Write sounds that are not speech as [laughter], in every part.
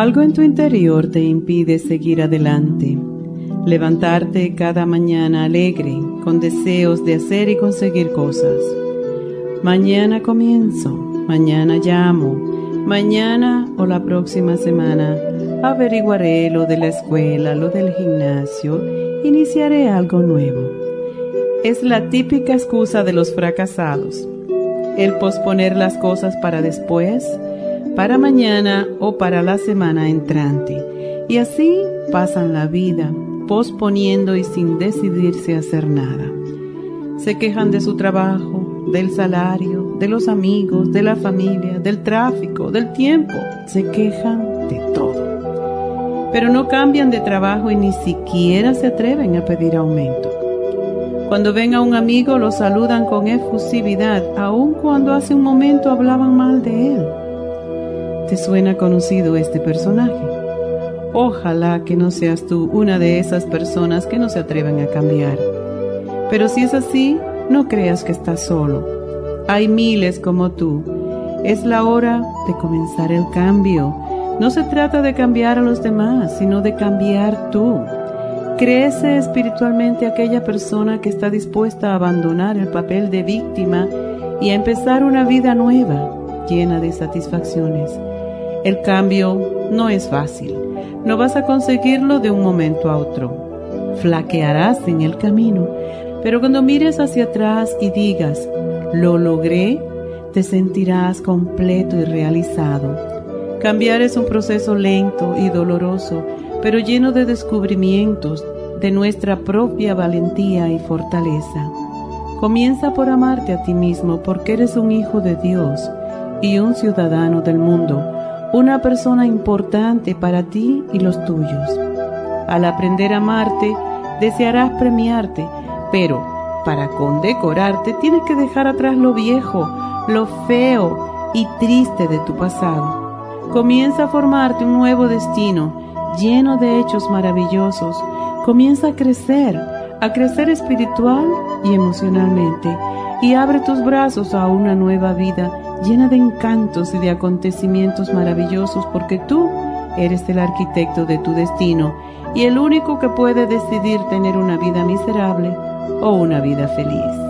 Algo en tu interior te impide seguir adelante, levantarte cada mañana alegre, con deseos de hacer y conseguir cosas. Mañana comienzo, mañana llamo, mañana o la próxima semana averiguaré lo de la escuela, lo del gimnasio, iniciaré algo nuevo. Es la típica excusa de los fracasados, el posponer las cosas para después, para mañana o para la semana entrante. Y así pasan la vida, posponiendo y sin decidirse a hacer nada. Se quejan de su trabajo, del salario, de los amigos, de la familia, del tráfico, del tiempo. Se quejan de todo. Pero no cambian de trabajo y ni siquiera se atreven a pedir aumento. Cuando ven a un amigo lo saludan con efusividad, aun cuando hace un momento hablaban mal de él. ¿Te suena conocido este personaje? Ojalá que no seas tú una de esas personas que no se atreven a cambiar. Pero si es así, no creas que estás solo. Hay miles como tú. Es la hora de comenzar el cambio. No se trata de cambiar a los demás, sino de cambiar tú. Crece espiritualmente aquella persona que está dispuesta a abandonar el papel de víctima y a empezar una vida nueva, llena de satisfacciones. El cambio no es fácil. No vas a conseguirlo de un momento a otro. Flaquearás en el camino, pero cuando mires hacia atrás y digas, lo logré, te sentirás completo y realizado. Cambiar es un proceso lento y doloroso, pero lleno de descubrimientos de nuestra propia valentía y fortaleza. Comienza por amarte a ti mismo porque eres un hijo de Dios y un ciudadano del mundo, una persona importante para ti y los tuyos. Al aprender a amarte, desearás premiarte, pero para condecorarte tienes que dejar atrás lo viejo, lo feo y triste de tu pasado. Comienza a formarte un nuevo destino lleno de hechos maravillosos. Comienza a crecer, a crecer espiritual y emocionalmente y abre tus brazos a una nueva vida llena de encantos y de acontecimientos maravillosos porque tú eres el arquitecto de tu destino y el único que puede decidir tener una vida miserable o una vida feliz.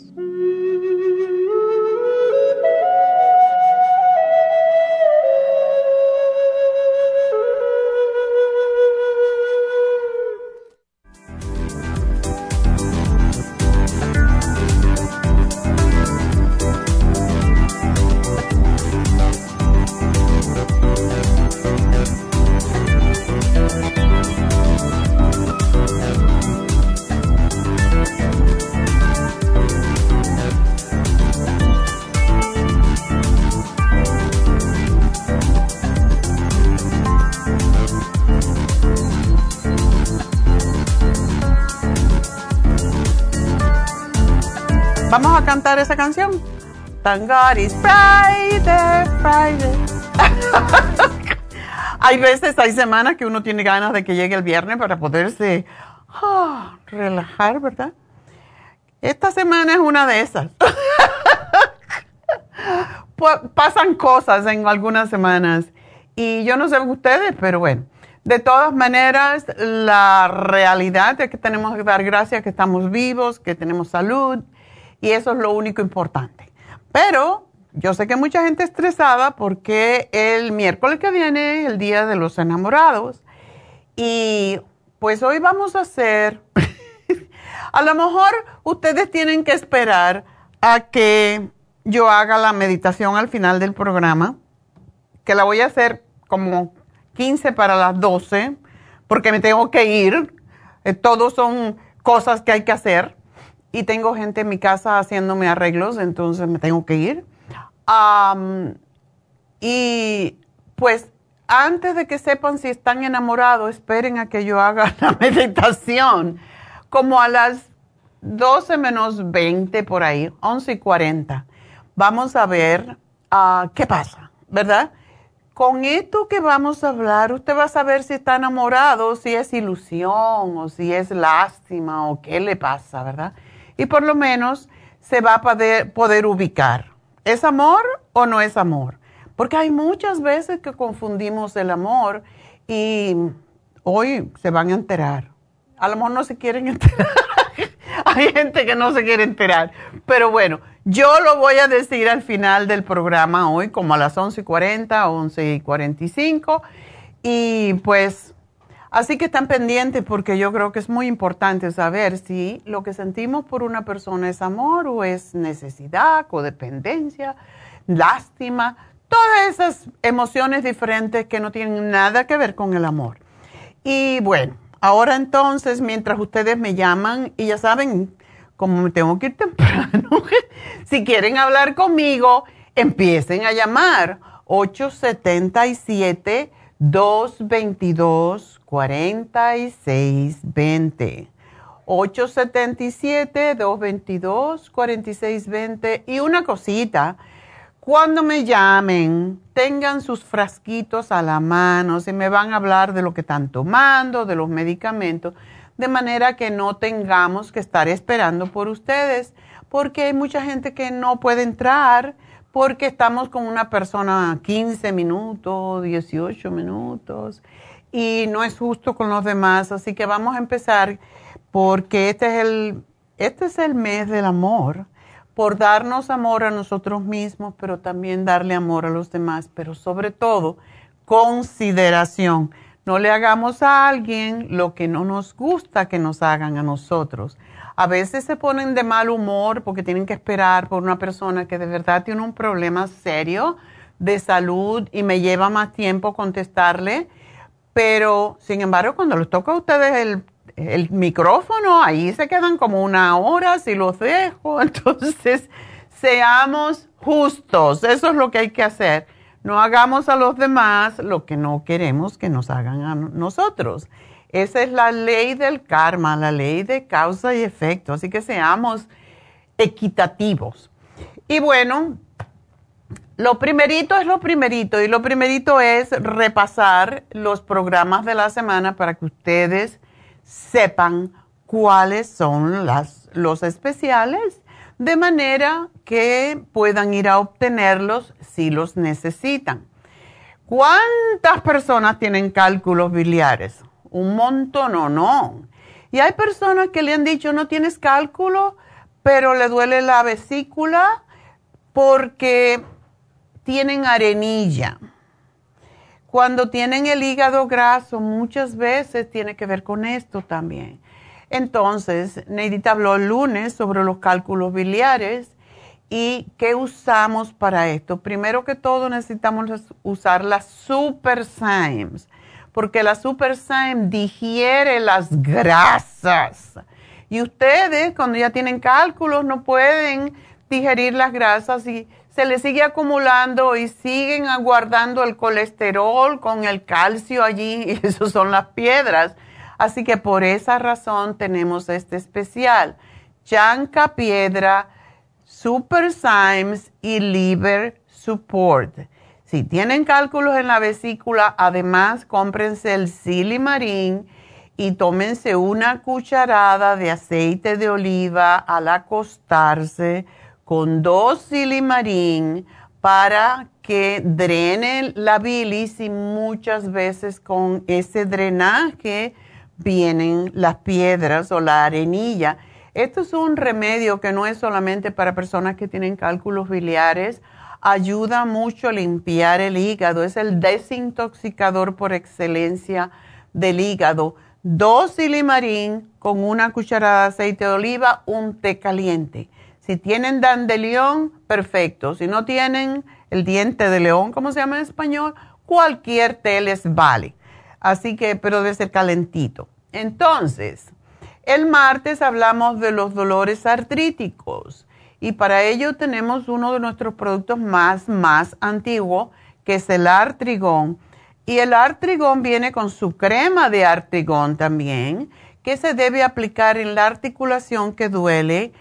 Cantar esa canción. It's Friday, Friday. [laughs] hay veces, hay semanas que uno tiene ganas de que llegue el viernes para poderse ah, relajar, ¿verdad? Esta semana es una de esas. [laughs] Pasan cosas en algunas semanas y yo no sé ustedes, pero bueno, de todas maneras, la realidad es que tenemos que dar gracias que estamos vivos, que tenemos salud y eso es lo único importante. Pero yo sé que mucha gente estresada porque el miércoles que viene es el Día de los Enamorados y pues hoy vamos a hacer, [laughs] a lo mejor ustedes tienen que esperar a que yo haga la meditación al final del programa, que la voy a hacer como 15 para las 12, porque me tengo que ir. Eh, todos son cosas que hay que hacer. Y tengo gente en mi casa haciéndome arreglos, entonces me tengo que ir. y pues antes de que sepan si están enamorados, esperen a que yo haga [laughs] la meditación. Como a las 12 menos 20 por ahí, 11 y 40. Vamos a ver ah, qué pasa, ¿verdad? con esto que vamos a hablar, usted va a saber si está enamorado, si es ilusión o si es lástima o qué le pasa, ¿verdad? Y por lo menos se va a poder, poder ubicar. ¿Es amor o no es amor? Porque hay muchas veces que confundimos el amor y hoy se van a enterar. A lo mejor no se quieren enterar. [laughs] hay gente que no se quiere enterar. Pero bueno, yo lo voy a decir al final del programa hoy, como a las 11.40, 11.45. Y pues, así que están pendientes porque yo creo que es muy importante saber si lo que sentimos por una persona es amor o es necesidad, codependencia, lástima, todas esas emociones diferentes que no tienen nada que ver con el amor. Y bueno, ahora entonces, mientras ustedes me llaman, y ya saben, como me tengo que ir [laughs] temprano, si quieren hablar conmigo, empiecen a llamar 877-222-4620. 877-222-4620. Y una cosita, cuando me llamen, tengan sus frasquitos a la mano, si me van a hablar de lo que están tomando, de los medicamentos de manera que no tengamos que estar esperando por ustedes, porque hay mucha gente que no puede entrar porque estamos con una persona 15 minutos, 18 minutos, y no es justo con los demás, así que vamos a empezar porque este es el, este es el mes del amor, por darnos amor a nosotros mismos, pero también darle amor a los demás, pero sobre todo consideración no le hagamos a alguien lo que no nos gusta que nos hagan a nosotros. A veces se ponen de mal humor porque tienen que esperar por una persona que de verdad tiene un problema serio de salud y me lleva más tiempo contestarle. Pero, sin embargo, cuando les toca a ustedes el, el micrófono, ahí se quedan como una hora si los dejo. [laughs] Entonces, seamos justos. Eso es lo que hay que hacer no hagamos a los demás lo que no queremos que nos hagan a nosotros. Esa es la ley del karma, la ley de causa y efecto. Así que seamos equitativos. Y bueno, lo primerito es lo primerito y lo primerito es repasar los programas de la semana para que ustedes sepan cuáles son los especiales de manera que puedan ir a obtenerlos si los necesitan. ¿Cuántas personas tienen cálculos biliares? Un montón o no. Y hay personas que le han dicho no tienes cálculo, pero le duele la vesícula porque tienen arenilla. Cuando tienen el hígado graso, muchas veces tiene que ver con esto también. Entonces, Neidita habló el lunes sobre los cálculos biliares y qué usamos para esto. Primero que todo necesitamos usar las Super Symes, porque la Super Syme digiere las grasas. Y ustedes, cuando ya tienen cálculos, no pueden digerir las grasas y se les sigue acumulando y siguen aguardando el colesterol con el calcio allí, [laughs] y eso son las piedras. Así que por esa razón tenemos este especial. Chanca Piedra Super Symes y Liver Support. Si tienen cálculos en la vesícula, además cómprense el Silimarín y tómense una cucharada de aceite de oliva al acostarse con dos Silimarín para que drene la bilis y muchas veces con ese drenaje vienen las piedras o la arenilla. Esto es un remedio que no es solamente para personas que tienen cálculos biliares, ayuda mucho a limpiar el hígado, es el desintoxicador por excelencia del hígado. Dos silimarín con una cucharada de aceite de oliva, un té caliente. Si tienen dandelión, perfecto. Si no tienen el diente de león, como se llama en español, cualquier té les vale. Así que, pero debe ser calentito. Entonces, el martes hablamos de los dolores artríticos y para ello tenemos uno de nuestros productos más, más antiguos, que es el artrigón. Y el artrigón viene con su crema de artrigón también, que se debe aplicar en la articulación que duele,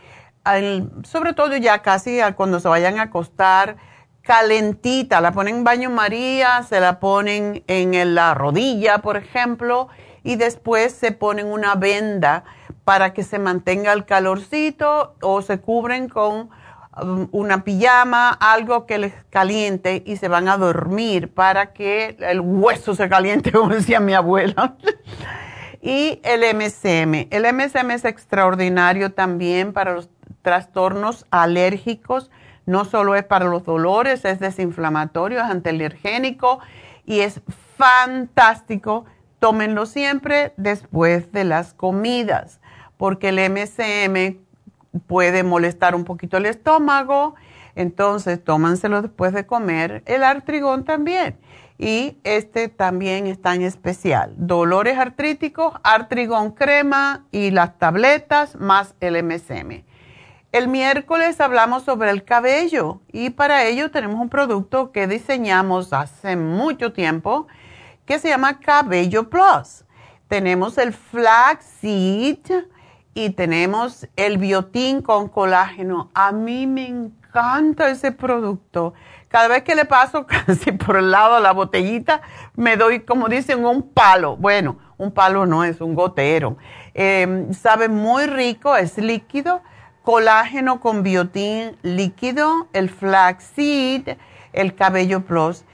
sobre todo ya casi cuando se vayan a acostar, calentita, la ponen en baño María, se la ponen en la rodilla, por ejemplo, y después se ponen una venda para que se mantenga el calorcito o se cubren con um, una pijama, algo que les caliente y se van a dormir para que el hueso se caliente, [laughs] como decía mi abuela. y el MSM. El MSM es extraordinario también para los trastornos alérgicos. No solo es para los dolores, es desinflamatorio, es antialergénico y es fantástico tómenlo siempre después de las comidas, porque el MSM puede molestar un poquito el estómago, entonces tómanselo después de comer. El artrigón también. Y este también está en especial. Dolores artríticos, artrigón crema y las tabletas más el MSM. El miércoles hablamos sobre el cabello y para ello tenemos un producto que diseñamos hace mucho tiempo que se llama Cabello Plus. Tenemos el flaxseed y tenemos el biotín con colágeno. A mí me encanta ese producto. Cada vez que le paso [laughs] casi por el lado de la botellita, me doy, como dicen, un palo. Bueno, un palo no es un gotero. Em, sabe muy rico, es líquido. Colágeno con biotín líquido, el flaxseed, el cabello plus.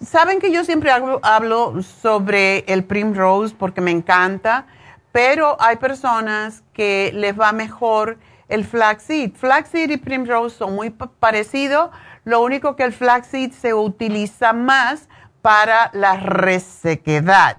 Saben que yo siempre hablo, sobre el Primrose porque me encanta, pero hay personas que les va mejor el flaxseed. Flaxseed y Primrose son muy parecidos, lo único que el flaxseed se utiliza más para la resequedad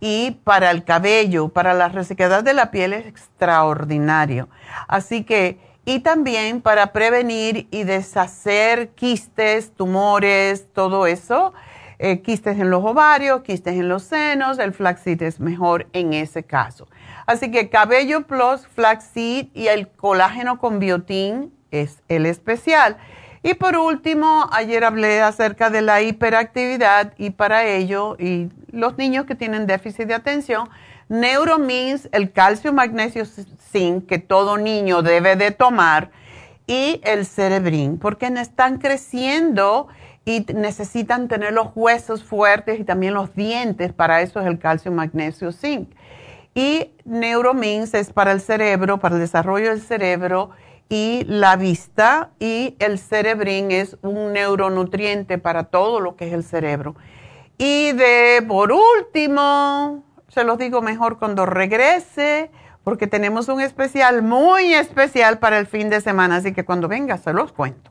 y para el cabello, para la resequedad de la piel es extraordinario. Así que, y también para prevenir y deshacer quistes, tumores, todo eso eh, quistes en los ovarios, quistes en los senos, el flaxseed es mejor en ese caso. Así que Cabello Plus, flaxseed y el colágeno con biotín es el especial. Y por último, ayer hablé acerca de la hiperactividad y para ello, y los niños que tienen déficit de atención, Neuromins, el calcio, magnesio, zinc que todo niño debe de tomar y el cerebrín, porque están creciendo y necesitan tener los huesos fuertes y también los dientes, para eso es el calcio, magnesio, zinc. Y Neuromins es para el cerebro, para el desarrollo del cerebro y la vista, y el cerebrín es un neuronutriente para todo lo que es el cerebro. Y de por último, se los digo mejor cuando regrese, porque tenemos un especial muy especial para el fin de semana, así que cuando venga se los cuento.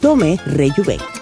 Tome Rejuven.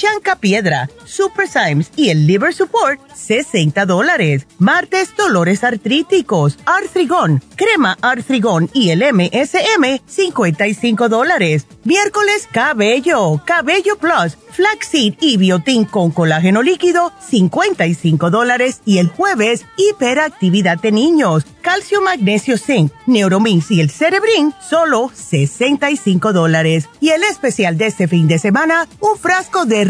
chanca piedra, super Symes y el liver support, 60 dólares. Martes, dolores artríticos, artrigón, crema artrigón y el MSM, 55 dólares. Miércoles, cabello, cabello plus, flaxseed y biotín con colágeno líquido, 55 dólares. Y el jueves, hiperactividad de niños, calcio, magnesio, zinc, neuromins y el cerebrin, solo 65 dólares. Y el especial de este fin de semana, un frasco de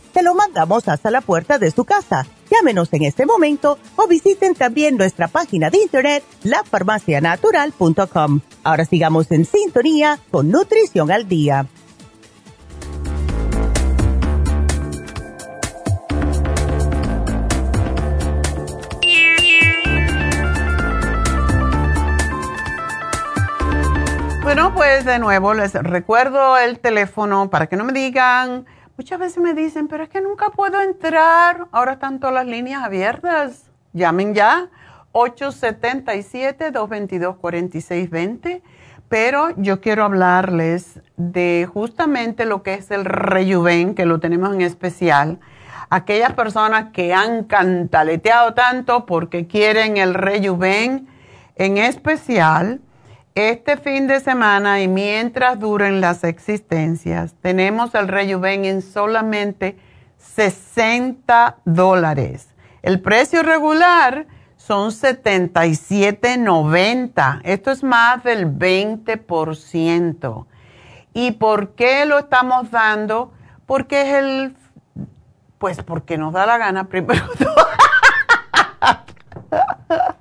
Te lo mandamos hasta la puerta de su casa. Llámenos en este momento o visiten también nuestra página de internet, lafarmacianatural.com. Ahora sigamos en sintonía con Nutrición al Día. Bueno, pues de nuevo les recuerdo el teléfono para que no me digan, muchas veces me dicen, pero es que nunca puedo entrar, ahora están todas las líneas abiertas, llamen ya, 877-222-4620, pero yo quiero hablarles de justamente lo que es el rejuven, que lo tenemos en especial. Aquellas personas que han cantaleteado tanto porque quieren el rejuven en especial este fin de semana y mientras duren las existencias, tenemos el Rejuven en solamente 60 dólares. El precio regular son 77.90. Esto es más del 20%. ¿Y por qué lo estamos dando? Porque es el, pues porque nos da la gana primero. [laughs] [laughs]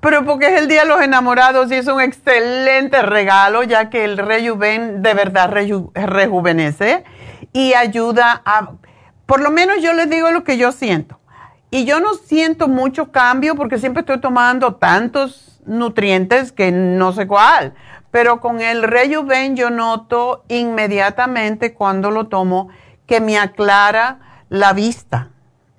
Pero porque es el Día de los Enamorados y es un excelente regalo, ya que el Rejuven de verdad rejuvenece y ayuda a, por lo menos yo les digo lo que yo siento. Y yo no siento mucho cambio porque siempre estoy tomando tantos nutrientes que no sé cuál. Pero con el Rejuven yo noto inmediatamente cuando lo tomo que me aclara la vista.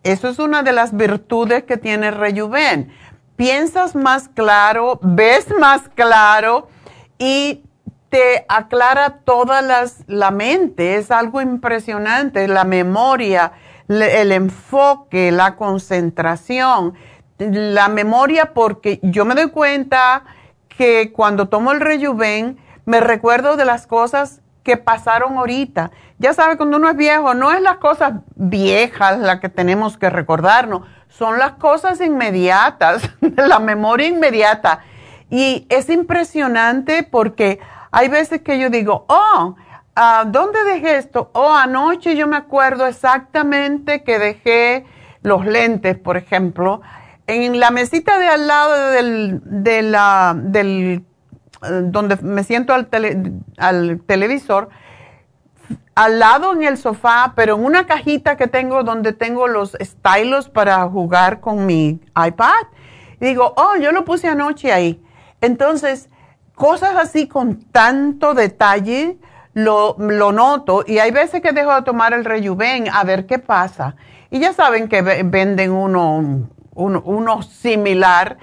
Eso es una de las virtudes que tiene el Rejuven piensas más claro, ves más claro y te aclara toda las, la mente. Es algo impresionante, la memoria, el enfoque, la concentración. La memoria porque yo me doy cuenta que cuando tomo el rejuven me recuerdo de las cosas que pasaron ahorita. Ya sabe, cuando uno es viejo, no es las cosas viejas las que tenemos que recordarnos, son las cosas inmediatas, [laughs] la memoria inmediata. Y es impresionante porque hay veces que yo digo, oh, ah, ¿dónde dejé esto? Oh, anoche yo me acuerdo exactamente que dejé los lentes, por ejemplo, en la mesita de al lado del, de la, del donde me siento al, al televisor, al lado en el sofá, pero en una cajita que tengo donde tengo los stylos para jugar con mi iPad. digo, oh, yo lo puse anoche ahí. Entonces, cosas así con tanto detalle lo, lo noto y hay veces que dejo de tomar el rejuven a ver qué pasa. Y ya saben que venden uno, uno, uno similar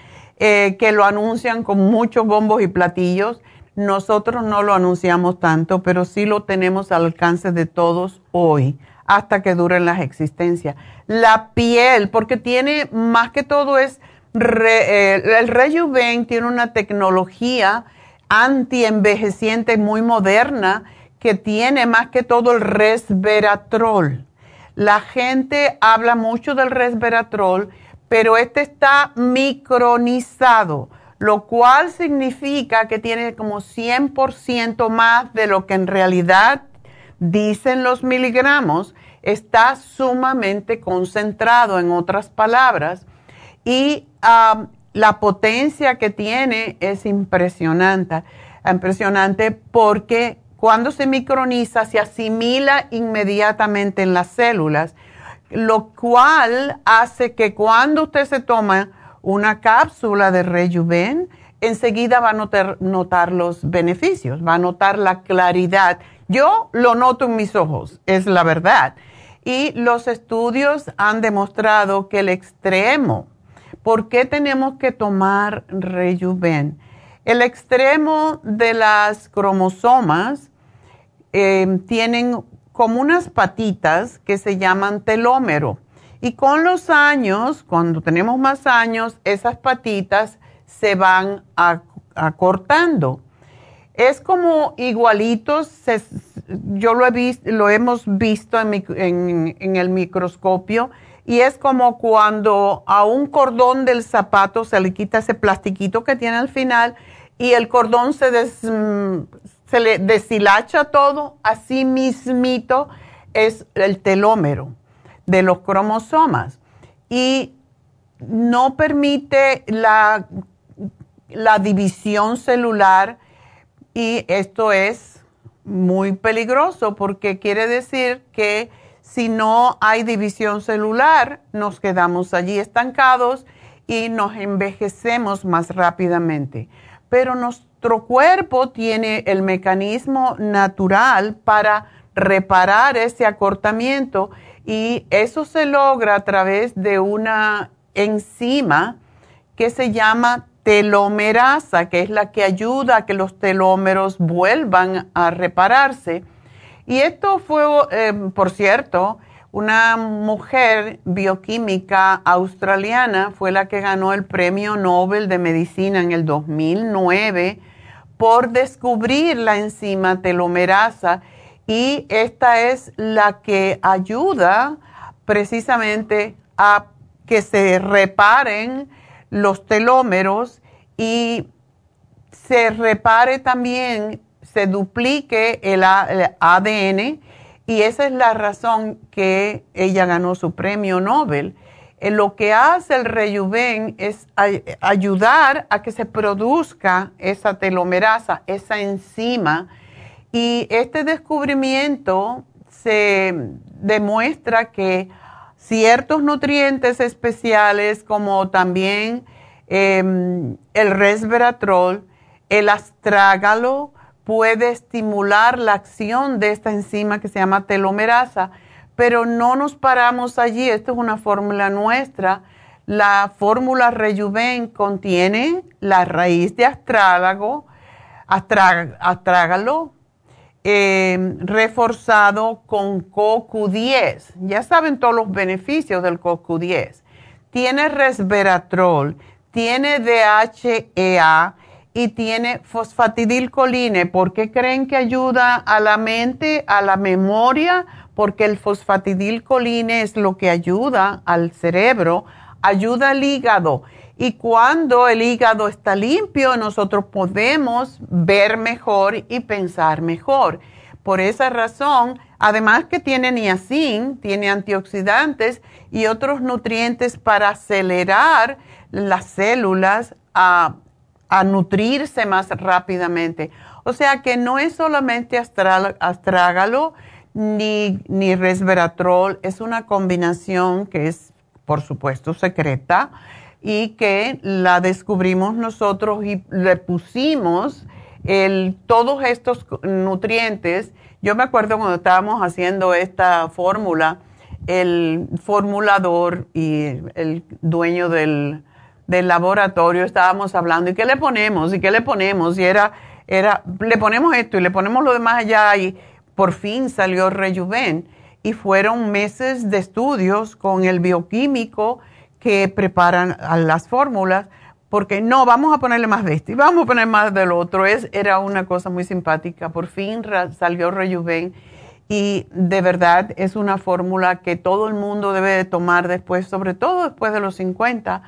eh, que lo anuncian con muchos bombos y platillos. Nosotros no lo anunciamos tanto, pero sí lo tenemos al alcance de todos hoy, hasta que duren las existencias. La piel, porque tiene más que todo es, eh, el Rejuven tiene una tecnología anti-envejeciente muy moderna que tiene más que todo el resveratrol. La gente habla mucho del resveratrol pero este está micronizado, lo cual significa que tiene como 100% más de lo que en realidad dicen los miligramos, está sumamente concentrado, en otras palabras, y la potencia que tiene es impresionante, impresionante porque cuando se microniza se asimila inmediatamente en las células lo cual hace que cuando usted se toma una cápsula de Rejuven, enseguida va a notar, los beneficios, va a notar la claridad. Yo lo noto en mis ojos, es la verdad. Y los estudios han demostrado que el extremo, ¿por qué tenemos que tomar Rejuven? El extremo de las cromosomas eh, tienen como unas patitas que se llaman telómero. Y con los años, cuando tenemos más años, esas patitas se van acortando. Es como igualitos, yo lo, he visto, lo hemos visto en, el microscopio, y es como cuando a un cordón del zapato se le quita ese plastiquito que tiene al final y el cordón se, des, se le deshilacha todo, así mismito es el telómero de los cromosomas y no permite la, la división celular y esto es muy peligroso porque quiere decir que si no hay división celular, nos quedamos allí estancados y nos envejecemos más rápidamente. Pero nos nuestro cuerpo tiene el mecanismo natural para reparar ese acortamiento y eso se logra a través de una enzima que se llama telomerasa, que es la que ayuda a que los telómeros vuelvan a repararse. Y esto fue, eh, por cierto, una mujer bioquímica australiana, fue la que ganó el Premio Nobel de Medicina en el 2009 por descubrir la enzima telomerasa y esta es la que ayuda precisamente a que se reparen los telómeros y se repare también, se duplique el, ADN y esa es la razón que ella ganó su premio Nobel lo que hace el rejuven es ayudar a que se produzca esa telomerasa, esa enzima. Y este descubrimiento se demuestra que ciertos nutrientes especiales como también em, el resveratrol, el astrágalo, puede estimular la acción de esta enzima que se llama telomerasa pero no nos paramos allí. Esto es una fórmula nuestra. La fórmula Rejuven contiene la raíz de astrálago, astrágalo, eh, reforzado con CoQ10. Ya saben todos los beneficios del CoQ10. Tiene resveratrol, tiene DHEA y tiene fosfatidilcoline. ¿Por qué creen que ayuda a la mente, a la memoria? Porque el fosfatidilcoline es lo que ayuda al cerebro, ayuda al hígado. Y cuando el hígado está limpio, nosotros podemos ver mejor y pensar mejor. Por esa razón, además que tiene niacin, tiene antioxidantes y otros nutrientes para acelerar las células a a nutrirse más rápidamente. O sea que no es solamente astrágalo ni, ni resveratrol, es una combinación que es, por supuesto, secreta y que la descubrimos nosotros y le pusimos el, todos estos nutrientes. Yo me acuerdo cuando estábamos haciendo esta fórmula, el formulador y el dueño del, del laboratorio estábamos hablando, ¿y qué le ponemos? ¿Y qué le ponemos? Y era, era, le ponemos esto y le ponemos lo demás allá y por fin salió Rejuven. Y fueron meses de estudios con el bioquímico que preparan las fórmulas, porque no, vamos a ponerle más de esto y vamos a poner más del otro. Es, era una cosa muy simpática. Por fin salió Rejuven y de verdad es una fórmula que todo el mundo debe de tomar después, sobre todo después de los 50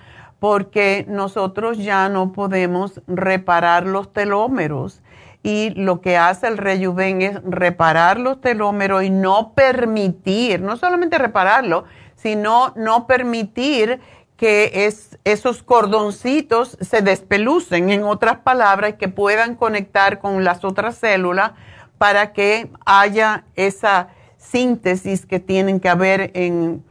porque nosotros ya no podemos reparar los telómeros. Y lo que hace el rejuven es reparar los telómeros y no permitir, no solamente repararlo, sino no permitir que esos cordoncitos se despelucen, en otras palabras, que puedan conectar con las otras células para que haya esa síntesis que tienen que haber en,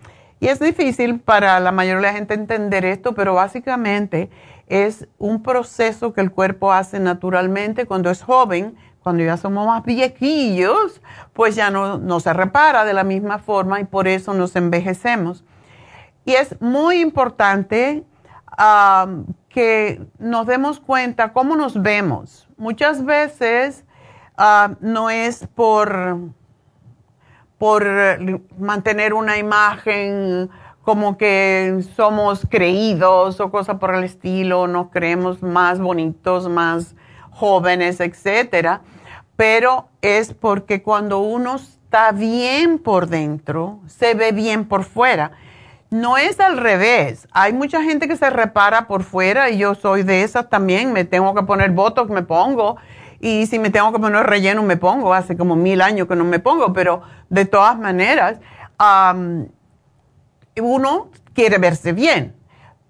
y es difícil para la mayoría de la gente entender esto, pero básicamente es un proceso que el cuerpo hace naturalmente cuando es joven, cuando ya somos más viejillos, pues ya no, se repara de la misma forma y por eso nos envejecemos. Y es muy importante que nos demos cuenta cómo nos vemos. Muchas veces no es por por mantener una imagen como que somos creídos o cosas por el estilo, nos creemos más bonitos, más jóvenes, etcétera. Pero es porque cuando uno está bien por dentro, se ve bien por fuera. No es al revés. Hay mucha gente que se repara por fuera y yo soy de esas también. Me tengo que poner botox, me pongo y si me tengo que poner relleno, me pongo. Hace como mil años que no me pongo, pero de todas maneras, uno quiere verse bien,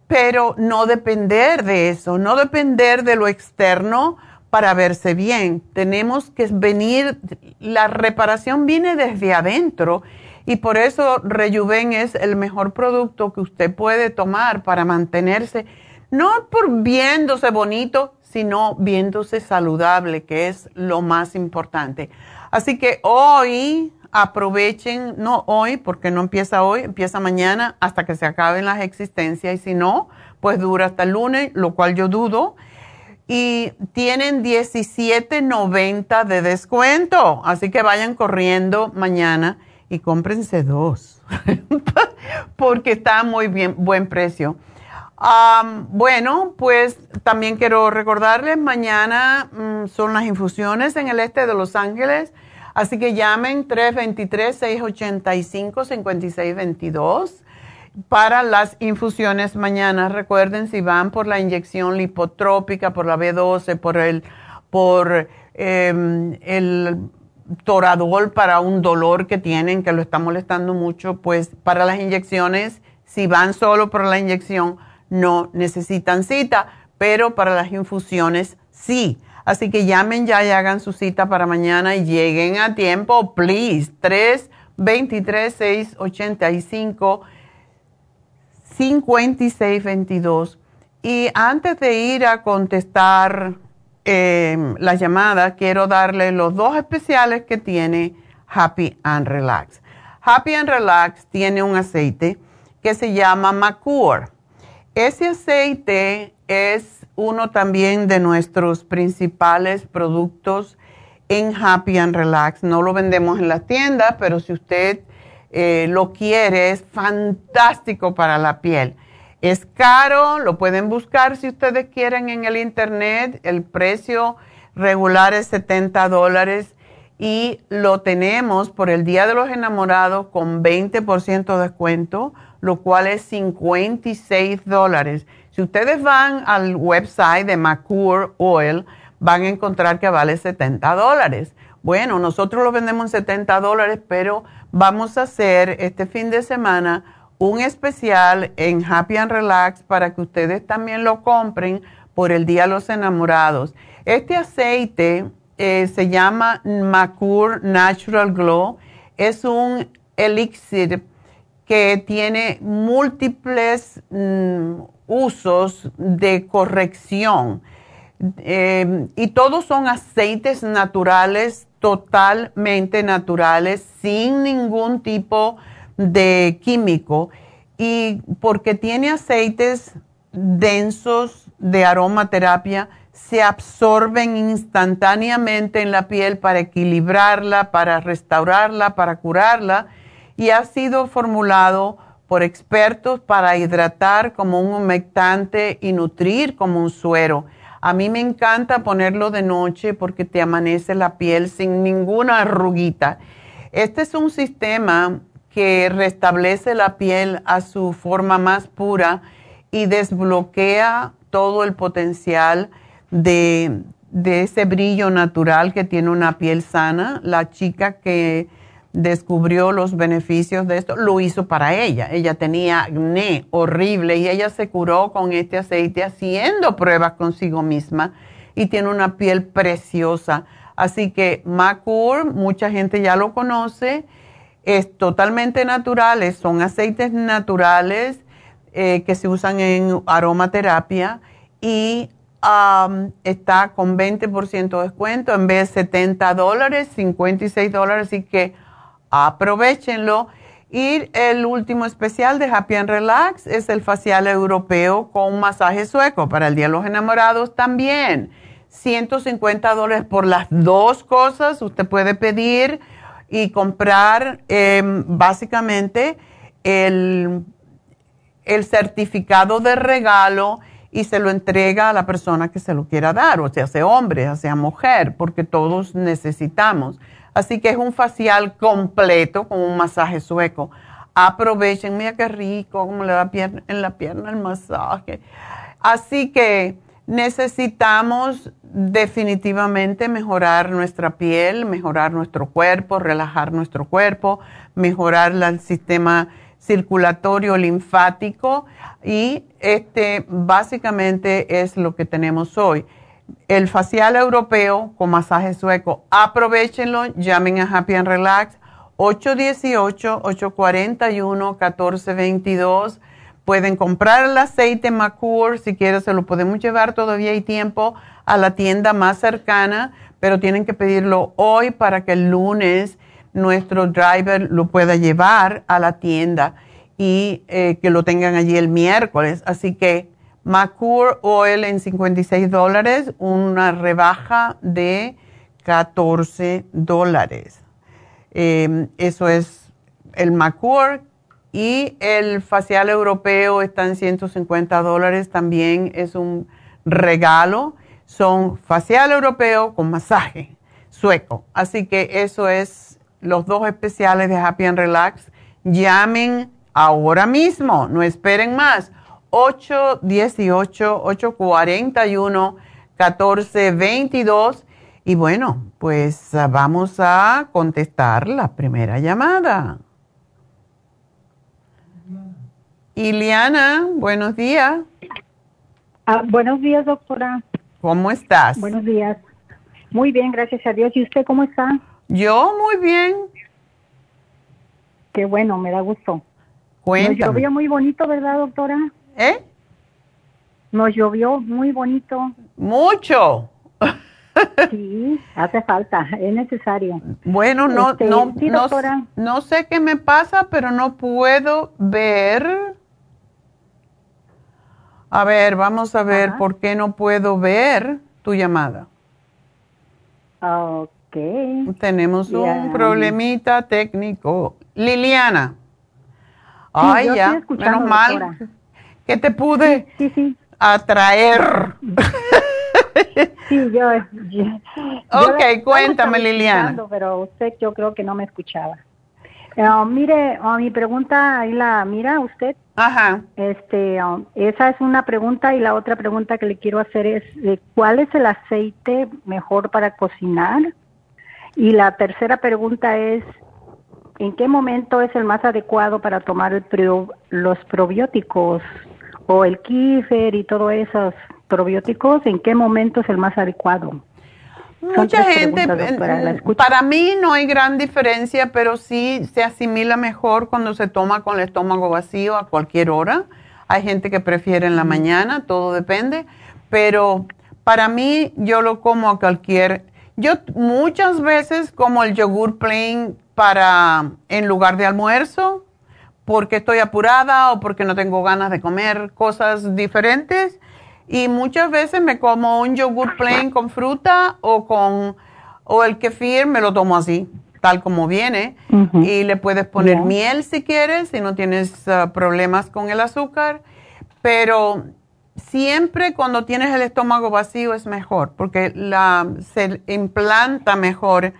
pero no depender de eso, no depender de lo externo para verse bien. Tenemos que venir, la reparación viene desde adentro y por eso Rejuven es el mejor producto que usted puede tomar para mantenerse, no por viéndose bonito, sino viéndose saludable, que es lo más importante. Así que hoy aprovechen, no hoy, porque no empieza hoy, empieza mañana hasta que se acaben las existencias y si no, pues dura hasta el lunes, lo cual yo dudo. Y tienen 17.90 de descuento, así que vayan corriendo mañana y cómprense dos, [laughs] porque está muy bien, buen precio bueno, pues también quiero recordarles, mañana mm, son las infusiones en el este de Los Ángeles, así que llamen 323-685-5622 para las infusiones mañana. Recuerden, si van por la inyección lipotrópica, por la B12, por el, por, em, el toradol para un dolor que tienen que lo está molestando mucho, pues para las inyecciones, si van solo por la inyección, no necesitan cita, pero para las infusiones sí. Así que llamen ya y hagan su cita para mañana y lleguen a tiempo, please. 323-685-5622. Y antes de ir a contestar eh, las llamadas, quiero darle los dos especiales que tiene Happy and Relax. Happy and Relax tiene un aceite que se llama Macure ese aceite es uno también de nuestros principales productos en Happy and Relax. No lo vendemos en las tiendas, pero si usted eh, lo quiere, es fantástico para la piel. Es caro, lo pueden buscar si ustedes quieren en el internet. El precio regular es 70 dólares y lo tenemos por el Día de los Enamorados con 20% de descuento, lo cual es 56 dólares. Si ustedes van al website de Macure Oil, van a encontrar que vale 70 dólares. Bueno, nosotros lo vendemos en 70 dólares, pero vamos a hacer este fin de semana un especial en Happy and Relax para que ustedes también lo compren por el Día de los Enamorados. Este aceite eh, se llama Macur Natural Glow. Es un elixir que tiene múltiples mm, usos de corrección. Eh, y todos son aceites naturales, totalmente naturales, sin ningún tipo de químico. Y porque tiene aceites densos de aromaterapia, se absorben instantáneamente en la piel para equilibrarla, para restaurarla, para curarla y ha sido formulado por expertos para hidratar como un humectante y nutrir como un suero. A mí me encanta ponerlo de noche porque te amanece la piel sin ninguna arruguita. Este es un sistema que restablece la piel a su forma más pura y desbloquea todo el potencial de, ese brillo natural que tiene una piel sana. La chica que descubrió los beneficios de esto, lo hizo para ella. Ella tenía acné horrible y ella se curó con este aceite haciendo pruebas consigo misma y tiene una piel preciosa. Así que Macur, mucha gente ya lo conoce, es totalmente natural, son aceites naturales eh, que se usan en aromaterapia y está con 20% de descuento en vez de 70 dólares, 56 dólares, así que aprovechenlo. Y el último especial de Happy and Relax es el facial europeo con masaje sueco para el Día de los Enamorados también. 150 dólares por las dos cosas. Usted puede pedir y comprar em, básicamente el, el certificado de regalo y se lo entrega a la persona que se lo quiera dar, o sea, sea hombre, o sea mujer, porque todos necesitamos. Así que es un facial completo con un masaje sueco. Aprovechen, mira qué rico, como le da en la pierna el masaje. Así que necesitamos definitivamente mejorar nuestra piel, mejorar nuestro cuerpo, relajar nuestro cuerpo, mejorar el sistema circulatorio linfático y este básicamente es lo que tenemos hoy. El facial europeo con masaje sueco, aprovechenlo, llamen a Happy and Relax 818-841-1422. Pueden comprar el aceite Macur, si quieren se lo podemos llevar, todavía hay tiempo a la tienda más cercana, pero tienen que pedirlo hoy para que el lunes nuestro driver lo pueda llevar a la tienda y eh, que lo tengan allí el miércoles. Así que Macur Oil en 56 dólares, una rebaja de 14 dólares. Em, eso es el Macur y el facial europeo está en 150 dólares, también es un regalo. Son facial europeo con masaje sueco. Así que eso es los dos especiales de Happy and Relax. Llamen ahora mismo, no esperen más. 818-841-1422. Y bueno, pues vamos a contestar la primera llamada. Iliana, buenos días. Ah, buenos días, doctora. ¿Cómo estás? Buenos días. Muy bien, gracias a Dios. ¿Y usted cómo está? Yo muy bien. Qué bueno, me da gusto. Cuéntame. Nos llovió muy bonito, ¿verdad, doctora? ¿Eh? Nos llovió muy bonito. Mucho. [laughs] Sí, hace falta, es necesario. Bueno, no, Este, no, sí, no, sé qué me pasa, pero no puedo ver. A ver, vamos a ver Ajá. por qué no puedo ver tu llamada. Ok. Tenemos un problemita técnico. Liliana. Sí, Ay, ya, menos mal. doctora. Que te pude Sí, sí. atraer. Sí, yo. yo- Ok, cuéntame, Liliana. Pero usted, yo creo que no me escuchaba. Eh, mire, ah, mi pregunta, ahí la mira usted. Ajá. Este, um, esa es una pregunta y la otra pregunta que le quiero hacer es eh, ¿cuál es el aceite mejor para cocinar? Y la tercera pregunta es ¿en qué momento es el más adecuado para tomar el prio- los probióticos o el kefir y todos esos probióticos? ¿En qué momento es el más adecuado? Mucha gente, doctora, para mí no hay gran diferencia, pero sí se asimila mejor cuando se toma con el estómago vacío a cualquier hora. Hay gente que prefiere en la mañana, todo depende, pero para mí yo lo como a cualquier... Yo muchas veces como el yogur plain para en lugar de almuerzo, porque estoy apurada o porque no tengo ganas de comer cosas diferentes. Y muchas veces me como un yogur plain con fruta o con o el kefir me lo tomo así, tal como viene. Y le puedes poner miel si quieres, si no tienes ah, problemas con el azúcar. Pero siempre cuando tienes el estómago vacío es mejor, porque la, se implanta mejor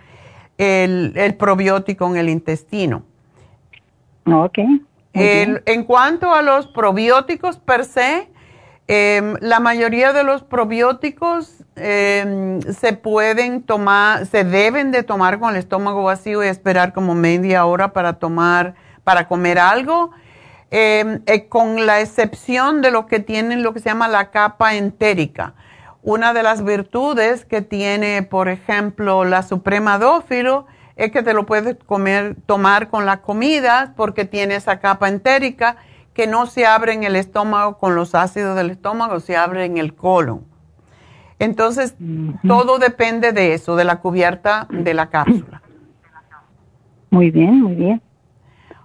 el, el probiótico en el intestino. Ok. en cuanto a los probióticos per se, em, la mayoría de los probióticos em, se pueden tomar, se deben de tomar con el estómago vacío y esperar como media hora para tomar, para comer algo, em, eh, con la excepción de los que tienen lo que se llama la capa entérica. Una de las virtudes que tiene, por ejemplo, la Suprema Dófilo es que te lo puedes comer, tomar con las comidas porque tiene esa capa entérica que no se abre en el estómago con los ácidos del estómago, se abre en el colon. Entonces, todo depende de eso, de la cubierta de la cápsula. Muy bien, muy bien.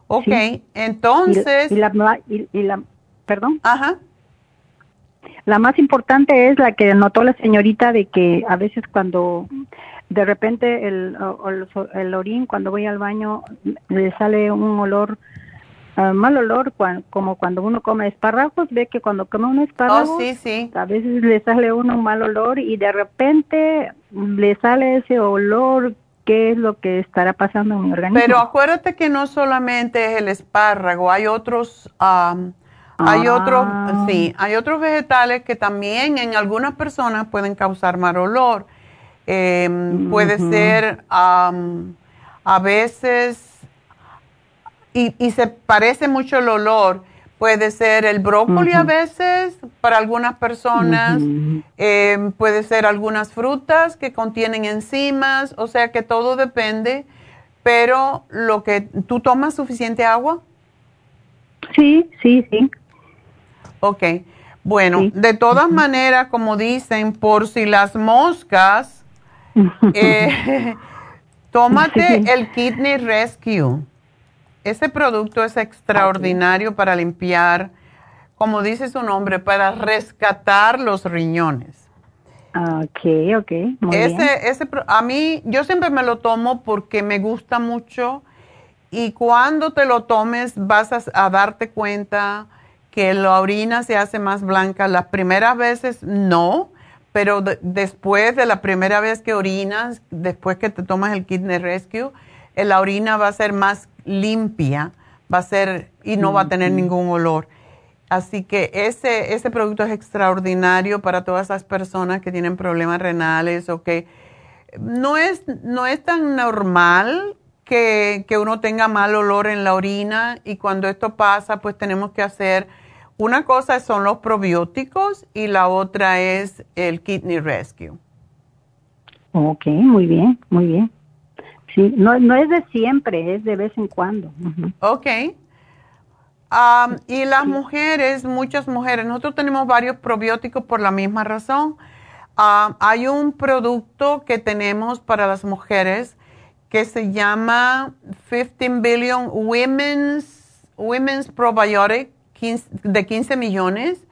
Ok, Sí. entonces, Y, y la, y la- perdón. ajá, La más importante es la que notó la señorita de que a veces cuando de repente el, el, el orín, cuando voy al baño, le sale un olor, ah, mal olor, cuan- como cuando uno come espárragos, ve que cuando come un espárrago, oh sí, sí, a veces le sale uno un mal olor y de repente le sale ese olor, ¿qué es lo que estará pasando en mi organismo? Pero acuérdate que no solamente es el espárrago, hay otros, am, hay Ah. otros, sí, hay otros vegetales que también en algunas personas pueden causar mal olor. Em, Puede ser am, a veces, y, y se parece mucho el olor, puede ser el brócoli a veces para algunas personas. Eh, puede ser algunas frutas que contienen enzimas, o sea que todo depende, pero lo que tú tomas suficiente agua, Sí, sí, sí. ok. Bueno, Sí. de todas maneras, como dicen, por si las moscas, eh, [laughs] tómate Sí. el Kidney Rescue. Ese producto es extraordinario para limpiar, como dice su nombre, para rescatar los riñones. Ok, ok, muy bien. ese, ese, a mí, yo siempre me lo tomo porque me gusta mucho y cuando te lo tomes vas a, a darte cuenta que la orina se hace más blanca. Las primeras veces no, pero de- después de la primera vez que orinas, después que te tomas el Kidney Rescue, eh, la orina va a ser más limpia, va a ser y no va a tener ningún olor. Así que ese, ese producto es extraordinario para todas esas personas que tienen problemas renales o que no es, no es tan normal que, que uno tenga mal olor en la orina y cuando esto pasa pues tenemos que hacer, una cosa son los probióticos y la otra es el Kidney Rescue. Ok, muy bien, muy bien. Sí, no, no es de siempre, es de vez en cuando. Ujú. Ok. Y las mujeres, muchas mujeres, nosotros tenemos varios probióticos por la misma razón. Hay un producto que tenemos para las mujeres que se llama 15 Billion Women's, Women's Probiotic 15 de 15 millones.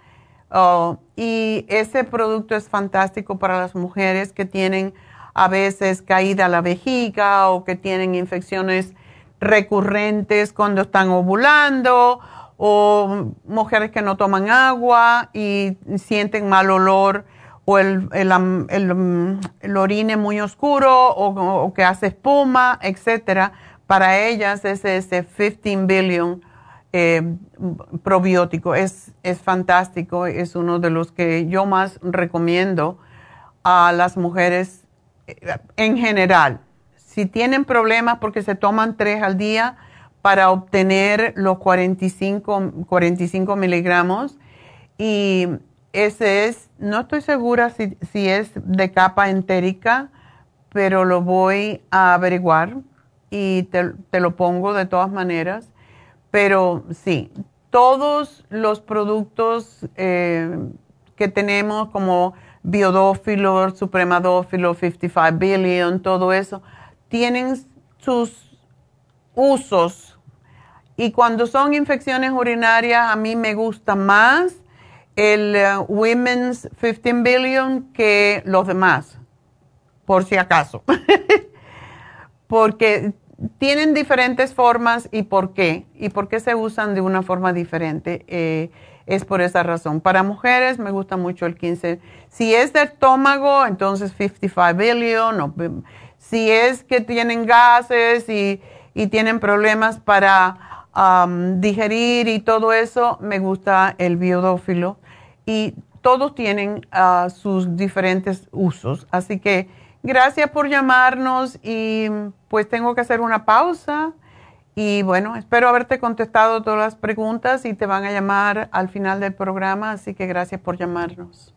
Oh, y ese producto es fantástico para las mujeres que tienen a veces caída la vejiga o que tienen infecciones recurrentes cuando están ovulando o mujeres que no toman agua y sienten mal olor o el, el, orine muy oscuro o, que hace espuma, etcétera. Para ellas es ese 15 billion eh, probiótico. Es, es fantástico, es uno de los que yo más recomiendo a las mujeres eh, en general. Si tienen problemas porque se toman tres al día, para obtener los 45, 45 miligramos y ese es, no estoy segura si, si, es de capa entérica, pero lo voy a averiguar y te, te, lo pongo de todas maneras. Pero sí, todos los productos eh, que tenemos como biodófilo, supremadófilo, 55 billion, todo eso, tienen sus usos y cuando son infecciones urinarias, a mí me gusta más el uh, Women's 15 Billion que los demás, por si acaso. [laughs] Porque tienen diferentes formas y por qué. Y por qué se usan de una forma diferente. Eh, es por esa razón. Para mujeres me gusta mucho el 15. Si es de estómago, entonces 55 billion. si es que tienen gases y, y tienen problemas para digerir y todo eso, me gusta el biodófilo. Y todos tienen ah, sus diferentes usos. Así que gracias por llamarnos y pues tengo que hacer una pausa. Y bueno, espero haberte contestado todas las preguntas y te van a llamar al final del programa. Así que gracias por llamarnos.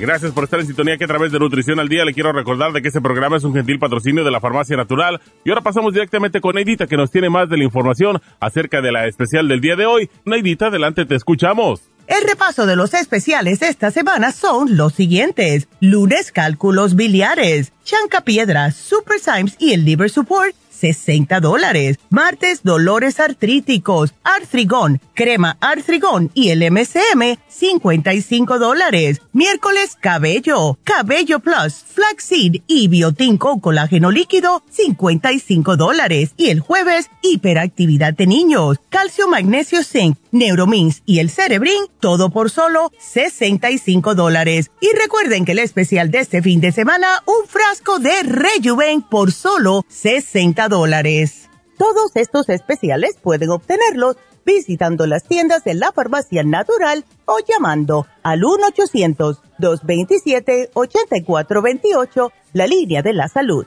Gracias por estar en sintonía que a través de Nutrición al Día le quiero recordar de que este programa es un gentil patrocinio de la Farmacia Natural. Y ahora pasamos directamente con Neidita que nos tiene más de la información acerca de la especial del día de hoy. Neidita, adelante, te escuchamos. El repaso de los especiales esta semana son los siguientes. Lunes, cálculos biliares, chanca piedra, super Symes y el liver support 60 dólares. Martes, dolores artríticos, artrigón, crema artrigón y el MCM, 55 dólares. Miércoles, cabello, cabello plus, flaxseed y biotín con colágeno líquido, 55 dólares. Y el jueves, hiperactividad de niños, calcio, magnesio, zinc, neuromins y el cerebrin, todo por solo 65 dólares. Y recuerden que el especial de este fin de semana, un frasco de Rejuven por solo 60 dólares. Todos estos especiales pueden obtenerlos visitando las tiendas de la farmacia natural o llamando al 1-800-227-8428, la línea de la salud.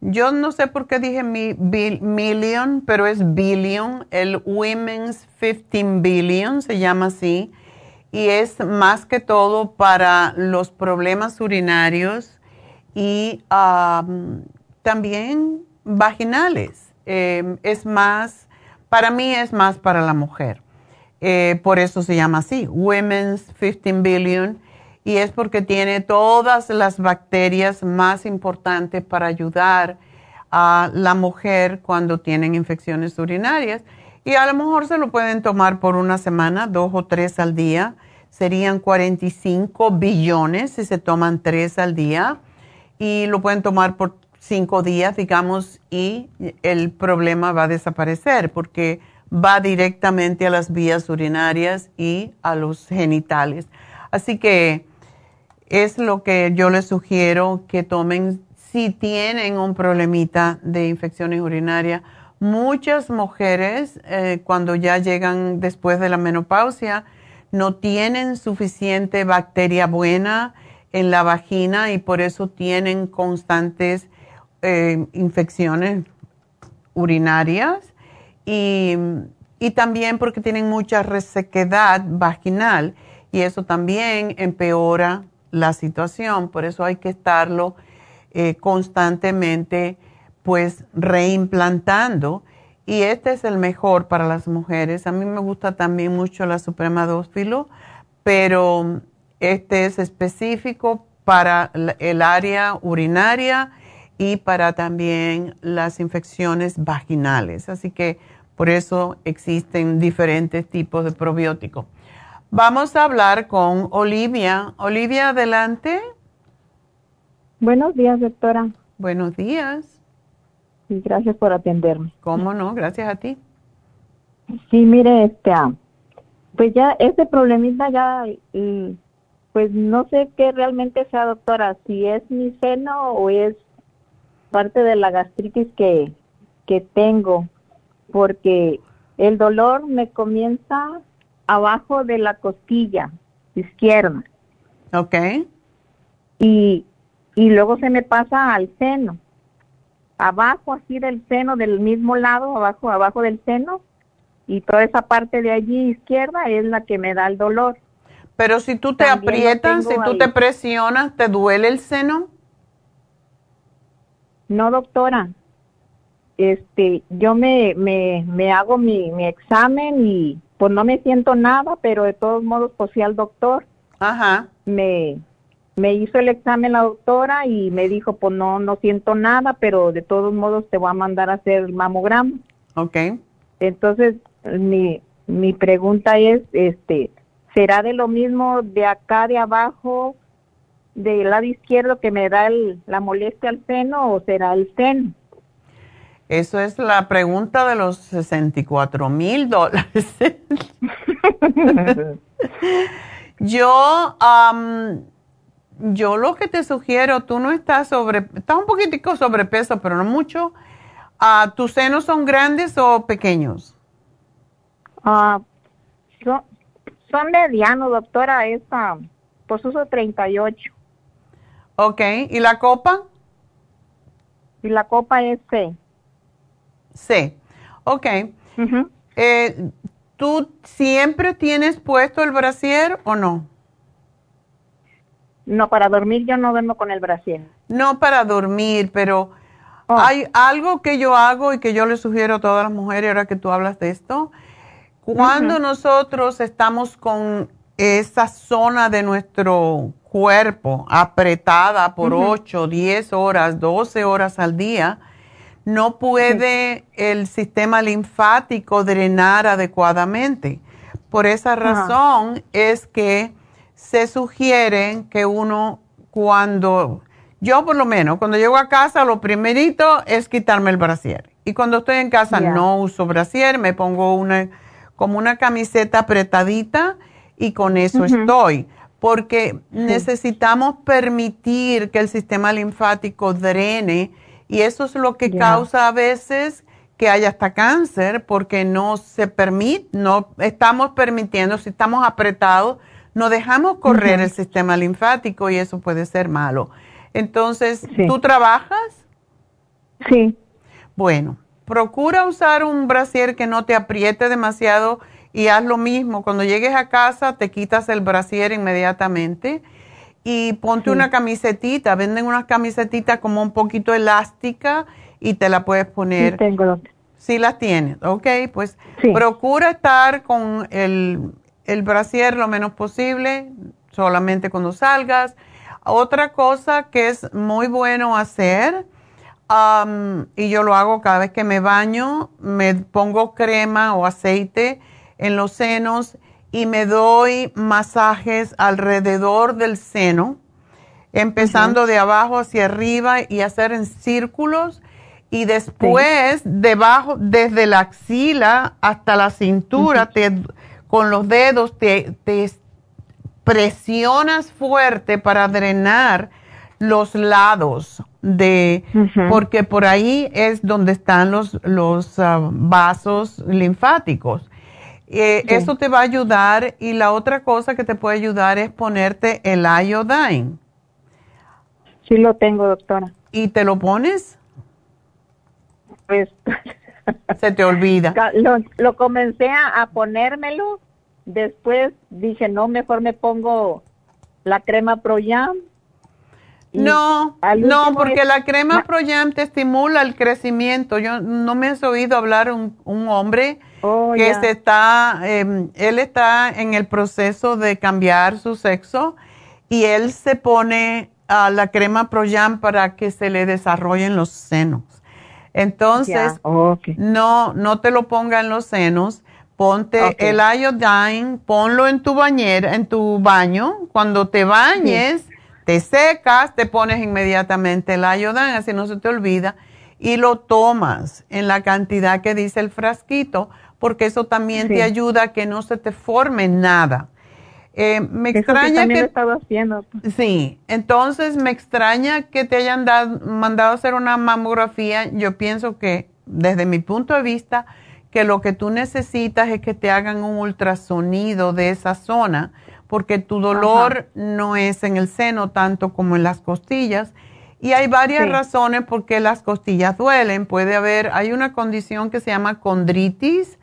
yo no sé por qué dije mi, million, pero es billion, el Women's 15 Billion se llama así y es más que todo para los problemas urinarios y también vaginales. Em, es más, para mí es más para la mujer. Eh, por eso se llama así, Women's 15 Billion, y es porque tiene todas las bacterias más importantes para ayudar a la mujer cuando tienen infecciones urinarias. Y a lo mejor se lo pueden tomar por una semana, dos o tres al día. Serían 45 billones si se toman tres al día. Y lo pueden tomar por cinco días, digamos, y el problema va a desaparecer porque va directamente a las vías urinarias y a los genitales. Así que es lo que yo les sugiero que tomen si tienen un problemita de infecciones urinarias. Muchas mujeres eh, cuando ya llegan después de la menopausia no tienen suficiente bacteria buena en la vagina y por eso tienen constantes eh, infecciones urinarias y, también porque tienen mucha resequedad vaginal y eso también empeora la situación. Por eso hay que estarlo eh, constantemente pues reimplantando y este es el mejor para las mujeres. A mí me gusta también mucho la Suprema Dófilo, pero este es específico para el área urinaria y para también las infecciones vaginales. Así que por eso existen diferentes tipos de probióticos. Vamos a hablar con Olivia. Olivia, adelante. Buenos días, doctora. Buenos días. Y gracias por atenderme. ¿Cómo no? Gracias a ti. Sí, mire, este, ah, pues ya este problemita ya, pues no sé qué realmente sea, doctora, si es mi seno o es parte de la gastritis que, que tengo, porque el dolor me comienza abajo de la costilla izquierda. Ok. Y, y luego se me pasa al seno. Abajo así del seno, del mismo lado, abajo, abajo del seno. Y toda esa parte de allí izquierda es la que me da el dolor. Pero si tú te aprietas, si tú te presionas, ¿te duele el seno? No, doctora. Este, yo me, me, me hago mi, mi examen y pues no me siento nada, pero de todos modos pues fui al doctor. Ajá. Me, me hizo el examen la doctora y me dijo, pues no, no siento nada, pero de todos modos te voy a mandar a hacer el mamograma. Ok. Entonces, mi, mi pregunta es, este, ¿será de lo mismo de acá de abajo del lado izquierdo que me da la molestia al seno o será el seno? Eso es la pregunta de los 64 mil dólares. [laughs] yo, yo lo que te sugiero, tú no estás sobre, estás un poquitico sobrepeso, pero no mucho. Uh, ¿Tus senos son grandes o pequeños? Uh, son, son medianos, doctora. Esta, pues uso 38. Ok, ¿y la copa? Y la copa es C. C, ok. Eh, ¿Tú siempre tienes puesto el brasier o no? No, para dormir yo no duermo con el brasier. No para dormir, pero oh. hay algo que yo hago y que yo le sugiero a todas las mujeres, ahora que tú hablas de esto. Cuando nosotros estamos con esa zona de nuestro cuerpo apretada por 8, 10 horas, 12 horas al día, no puede el sistema linfático drenar adecuadamente. Por esa razón es que se sugiere que uno cuando, yo por lo menos, cuando llego a casa, lo primerito es quitarme el brasier. Y cuando estoy en casa no uso brasier, me pongo una, como una camiseta apretadita y con eso estoy. Porque necesitamos permitir que el sistema linfático drene y eso es lo que causa a veces que haya hasta cáncer porque no se permite, no estamos permitiendo, si estamos apretados, no dejamos correr el sistema linfático y eso puede ser malo. Entonces, ¿tú trabajas? Sí. Bueno, procura usar un brasier que no te apriete demasiado y haz lo mismo. Cuando llegues a casa, te quitas el brasier inmediatamente y ponte una camisetita. Venden unas camisetitas como un poquito elástica y te la puedes poner. Sí, tengo. Sí las tienes, ok. Pues procura estar con el, el brasier lo menos posible, solamente cuando salgas. Otra cosa que es muy bueno hacer, y yo lo hago cada vez que me baño, me pongo crema o aceite en los senos y me doy masajes alrededor del seno, empezando de abajo hacia arriba y hacer en círculos y después debajo, desde la axila hasta la cintura, con los dedos te, presionas fuerte para drenar los lados de, porque por ahí es donde están los, los ah, vasos linfáticos. Eh, eso te va a ayudar y la otra cosa que te puede ayudar es ponerte el iodine. Sí lo tengo, doctora. ¿Y te lo pones? Pues... Se te olvida. [laughs] Lo, lo comencé a, ponérmelo, después dije, no, mejor me pongo la crema Proyam. No, no, porque la crema Proyam te estimula el crecimiento. Yo no me has oído hablar un, un hombre Oh, que se está, em, él está en el proceso de cambiar su sexo y él se pone a la crema Proyam para que se le desarrollen los senos. Entonces, no, no te lo ponga en los senos, ponte el iodine, ponlo en tu bañera, en tu baño. Cuando te bañes, te secas, te pones inmediatamente el iodine, así no se te olvida, y lo tomas en la cantidad que dice el frasquito porque eso también te ayuda a que no se te forme nada. Eh, me extraña que... estado haciendo. Sí, entonces me extraña que te hayan dado, mandado a hacer una mamografía. Yo pienso que, desde mi punto de vista, que lo que tú necesitas es que te hagan un ultrasonido de esa zona, porque tu dolor no es en el seno tanto como en las costillas. Y hay varias razones por qué las costillas duelen. Puede haber, hay una condición que se llama condritis,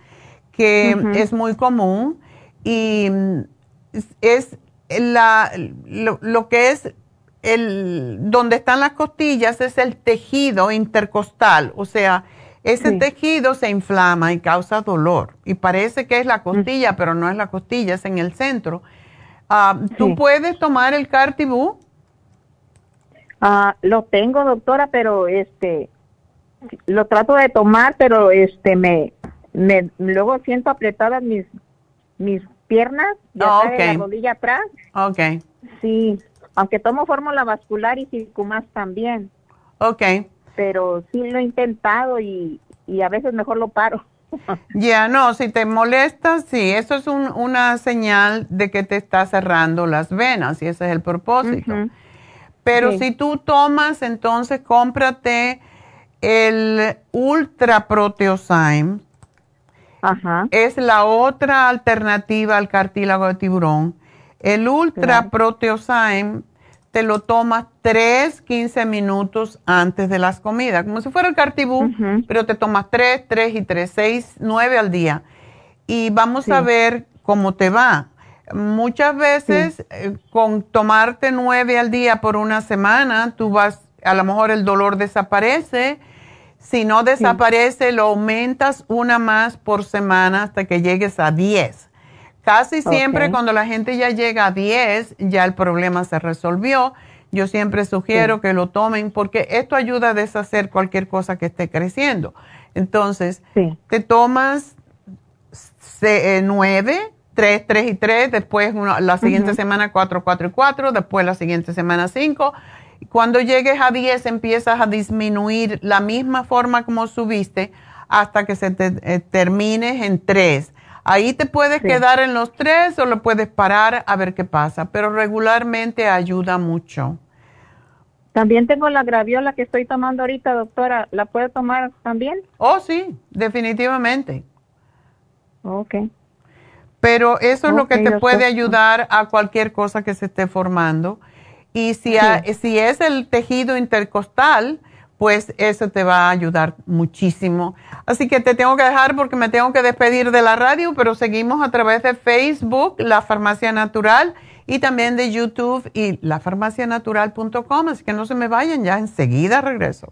que es muy común y es la, lo, que es el, donde están las costillas es el tejido intercostal, o sea, ese tejido se inflama y causa dolor y parece que es la costilla, pero no es la costilla, es en el centro. Ah, ¿Tú puedes tomar el Cartibú? Ah, lo tengo, doctora, pero este lo trato de tomar, pero este me me, luego siento apretadas mis, mis piernas, de la rodilla atrás. Ok. Sí, aunque tomo fórmula vascular y circumas también. Ok. Pero sí lo he intentado y, y a veces mejor lo paro. [laughs] Ya, no, si te molestas, sí, eso es un, una señal de que te está cerrando las venas y ese es el propósito. Pero si tú tomas, entonces cómprate el Ultra Es la otra alternativa al cartílago de tiburón. El Ultra Proteosyme te lo tomas 3, 15 minutos antes de las comidas, como si fuera el cartibú, pero te tomas 3, 3 y 3, 6, 9 al día. Y vamos a ver cómo te va. Muchas veces eh, con tomarte 9 al día por una semana, tú vas, a lo mejor el dolor desaparece si no desaparece, lo aumentas una más por semana hasta que llegues a 10. Casi siempre cuando la gente ya llega a 10, ya el problema se resolvió. Yo siempre sugiero que lo tomen porque esto ayuda a deshacer cualquier cosa que esté creciendo. Entonces, te tomas 9, 3, 3 y 3, después la siguiente semana 4, 4 y 4, después la siguiente semana 5 cuando llegues a 10 empiezas a disminuir la misma forma como subiste hasta que se te eh, termines en 3. Ahí te puedes quedar en los 3 o lo puedes parar a ver qué pasa, pero regularmente ayuda mucho. También tengo la graviola que estoy tomando ahorita, doctora. ¿La puedo tomar también? Oh, sí, definitivamente. Ok. Pero eso es lo que te doctor. puede ayudar a cualquier cosa que se esté formando. Y si, si es el tejido intercostal, pues eso te va a ayudar muchísimo. Así que te tengo que dejar porque me tengo que despedir de la radio, pero seguimos a través de Facebook, La Farmacia Natural, y también de YouTube y lafarmacianatural.com. Así que no se me vayan, ya enseguida regreso.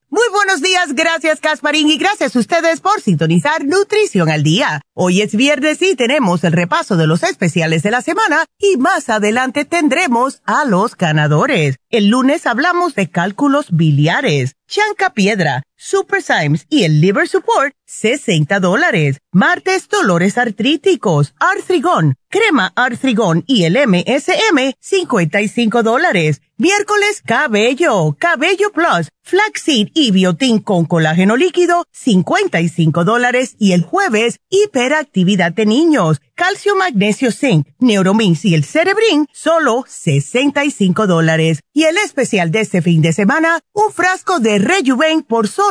Muy buenos días, gracias Casparín y gracias a ustedes por sintonizar Nutrición al Día. Hoy es viernes y tenemos el repaso de los especiales de la semana y más adelante tendremos a los ganadores. El lunes hablamos de cálculos biliares, chanca piedra, super Symes y el liver support, 60 dólares. Martes, dolores artríticos, artrigón, crema artrigón y el MSM, 55 dólares. Miércoles, cabello, cabello plus, flaxseed y biotín con colágeno líquido, 55 dólares. Y el jueves, hiperactividad de niños, calcio, magnesio, zinc, neuromins y el cerebrin, solo 65 dólares. Y el especial de este fin de semana, un frasco de Rejuven por solo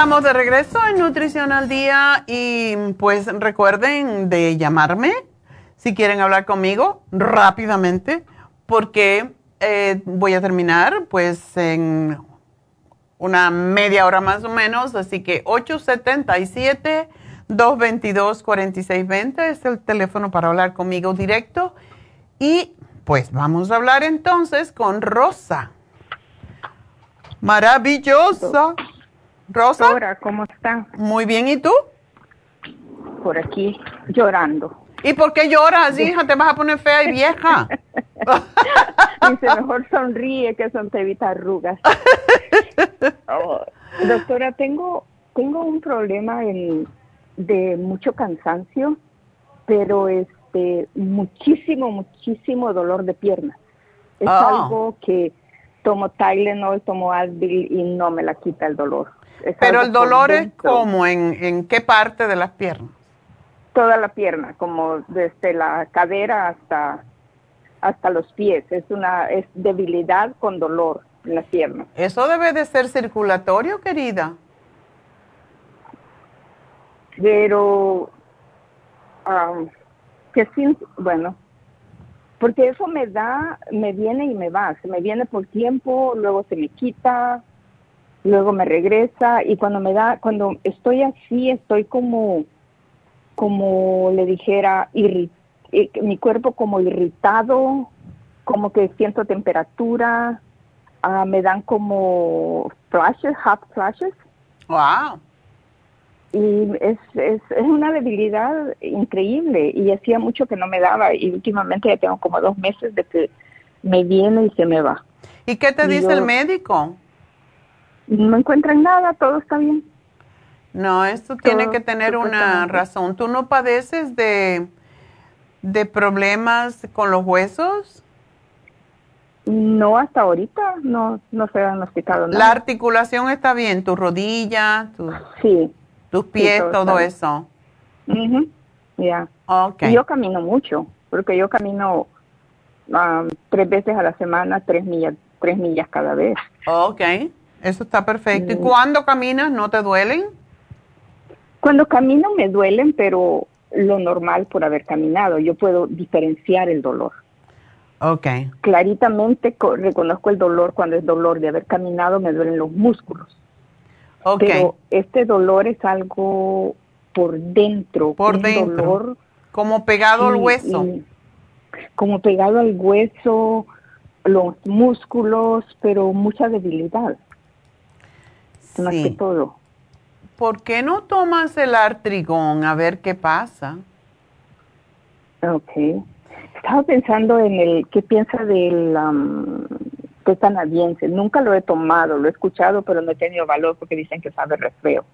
Estamos de regreso en Nutrición al Día y pues recuerden de llamarme si quieren hablar conmigo rápidamente porque eh, voy a terminar pues en una media hora más o menos, así que 877 222-4620 es el teléfono para hablar conmigo directo. Y pues vamos a hablar entonces con Rosa. Maravillosa. Rosa. Doctora, ¿cómo está? Muy bien, ¿y tú? Por aquí, llorando. ¿Y por qué lloras, hija? Te vas a poner fea y vieja. [laughs] Dice, mejor sonríe que son te evita arrugas. Oh, [laughs] doctora, tengo, tengo un problema en, de mucho cansancio, pero este muchísimo, muchísimo dolor de pierna. Es Ah. algo que tomo Tylenol, tomo Advil y no me la quita el dolor. Pero el dolor es como en, en qué parte de las piernas. toda la pierna, como desde la cadera hasta hasta los pies. Es una es debilidad con dolor en la pierna. Eso debe de ser circulatorio, querida. Pero am, que bueno, porque eso me da, me viene y me va. Se me viene por tiempo, luego se me quita, luego me regresa y cuando me da, cuando estoy así, estoy como, como le dijera, irri- eh, mi cuerpo como irritado, como que siento temperatura, ah, me dan como flashes, hot flashes Wow. y es, es, es una debilidad increíble y hacía mucho que no me daba y últimamente ya tengo como dos meses de que me viene y se me va. ¿Y qué te Y dice yo- el médico? No encuentran nada, todo está bien. No, esto tiene que tener una razón. ¿Tú no padeces de, de problemas con los huesos? No hasta ahorita, no, no se ha diagnosticado La nada. articulación está bien, tu rodilla, tu- Sí, tus pies, todo eso. ya. Ok. Y yo camino mucho, porque yo camino ah, tres veces a la semana, tres millas, tres millas cada vez. Ok, eso está perfecto. ¿Y cuando caminas no te duelen? Cuando camino me duelen, pero lo normal por haber caminado. Yo puedo diferenciar el dolor. Ok. Claritamente co- reconozco el dolor cuando es dolor de haber caminado, me duelen los músculos. Ok. Pero este dolor es algo por dentro. Por un dentro. dolor, Como pegado al hueso. y como pegado al hueso, los músculos, pero mucha debilidad. Más que Sí. todo. ¿Por qué no tomas el artrigón a ver qué pasa? Ok. Estaba pensando en el, ¿qué piensa del um, té canadiense? Nunca lo he tomado, lo he escuchado, pero no he tenido valor porque dicen que sabe re feo.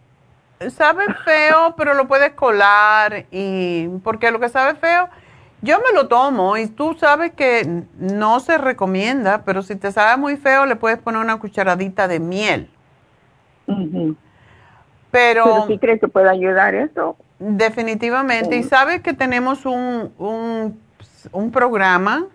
Sabe feo, pero lo puedes colar y porque lo que sabe feo, yo me lo tomo y tú sabes que no se recomienda, pero si te sabe muy feo le puedes poner una cucharadita de miel. Pero, Pero sí crees que puede ayudar eso. definitivamente, y sabes que tenemos un, un, un programa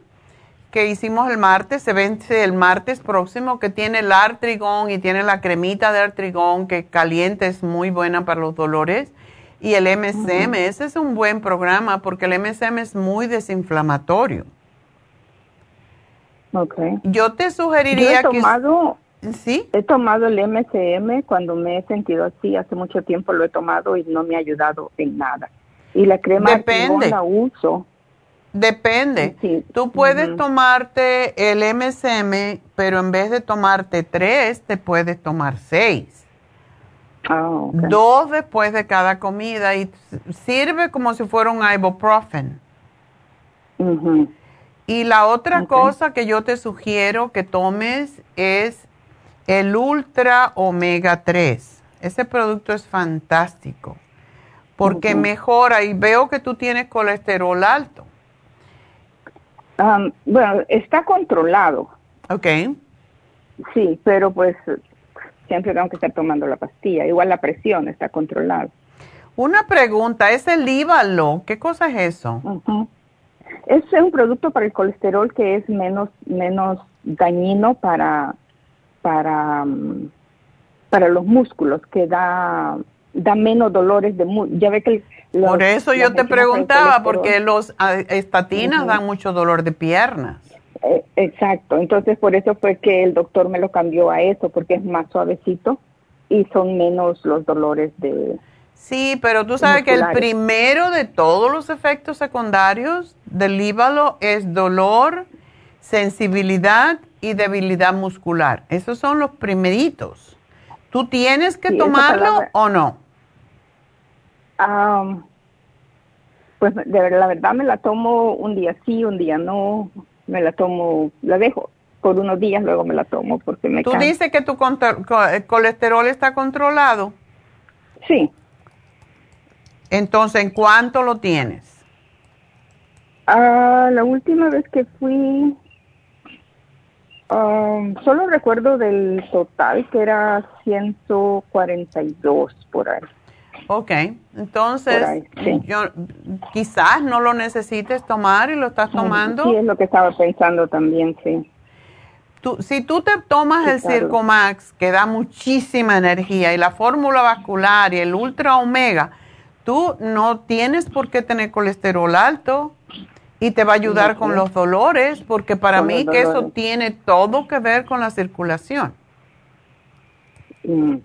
que hicimos el martes, se vence el martes próximo, que tiene el artrigón y tiene la cremita de artrigón que caliente es muy buena para los dolores. Y el MSM, ese es un buen programa porque el MSM es muy desinflamatorio. Okay. Yo te Yo he sugeriría que... ¿Sí? he tomado el MCM cuando me he sentido así, hace mucho tiempo lo he tomado y no me ha ayudado en nada. Y la crema Depende. La uso. Depende. Sí. Tú puedes tomarte el MSM, pero en vez de tomarte tres, te puedes tomar seis. Ah. Dos después de cada comida y sirve como si fuera un ibuprofen. Y la otra cosa que yo te sugiero que tomes es el Ultra Omega 3. Ese producto es fantástico porque mejora y veo que tú tienes colesterol alto. Bueno, está controlado, ¿Ok? sí, pero pues siempre tengo que estar tomando la pastilla. Igual la presión está controlada. Una pregunta, ¿es el Ívalo? ¿Qué cosa es eso? Es un producto para el colesterol que es menos menos dañino para para para los músculos, que da da menos dolores de ya ve que los- Por eso yo te preguntaba, porque los estatinas dan mucho dolor de piernas. Eh, exacto, entonces por eso fue que el doctor me lo cambió a eso, porque es más suavecito y son menos los dolores de, Sí, pero tú sabes que el primero de todos los efectos secundarios del líbalo es dolor, sensibilidad y debilidad muscular. Esos son los primeritos. ¿Tú tienes que tomarlo o no? pues de la verdad me la tomo un día sí, un día no. Me la tomo, la dejo por unos días, luego me la tomo porque me ¿Tú dices que tu colesterol está controlado? Sí. Entonces, ¿en cuánto lo tienes? Ah, la última vez que fui, um, solo recuerdo del total que era 142 por ahí. Ok, entonces yo quizás no lo necesites tomar y lo estás tomando. Sí, es lo que estaba pensando también, sí. Tú, si tú te tomas el Circomax, que da muchísima energía, y la fórmula vascular y el Ultra Omega, tú no tienes por qué tener colesterol alto y te va a ayudar con los dolores, porque para mí que eso tiene todo que ver con la circulación. Mm.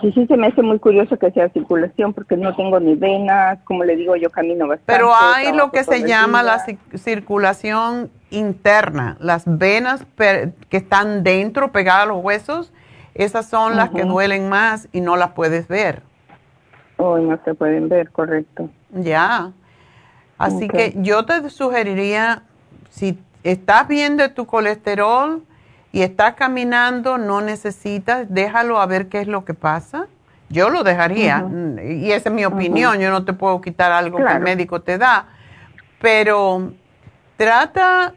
Sí, sí, se me hace muy curioso que sea circulación porque no tengo ni venas, como le digo, yo camino bastante. Pero hay lo que se llama la circulación interna, las venas que están dentro, pegadas a los huesos, esas son las que duelen más y no las puedes ver. Oh, no se pueden ver, correcto. Ya. Así que yo te sugeriría, si estás bien de tu colesterol y estás caminando, no necesitas, déjalo a ver qué es lo que pasa. Yo lo dejaría, y esa es mi opinión, yo no te puedo quitar algo que el médico te da, pero trata,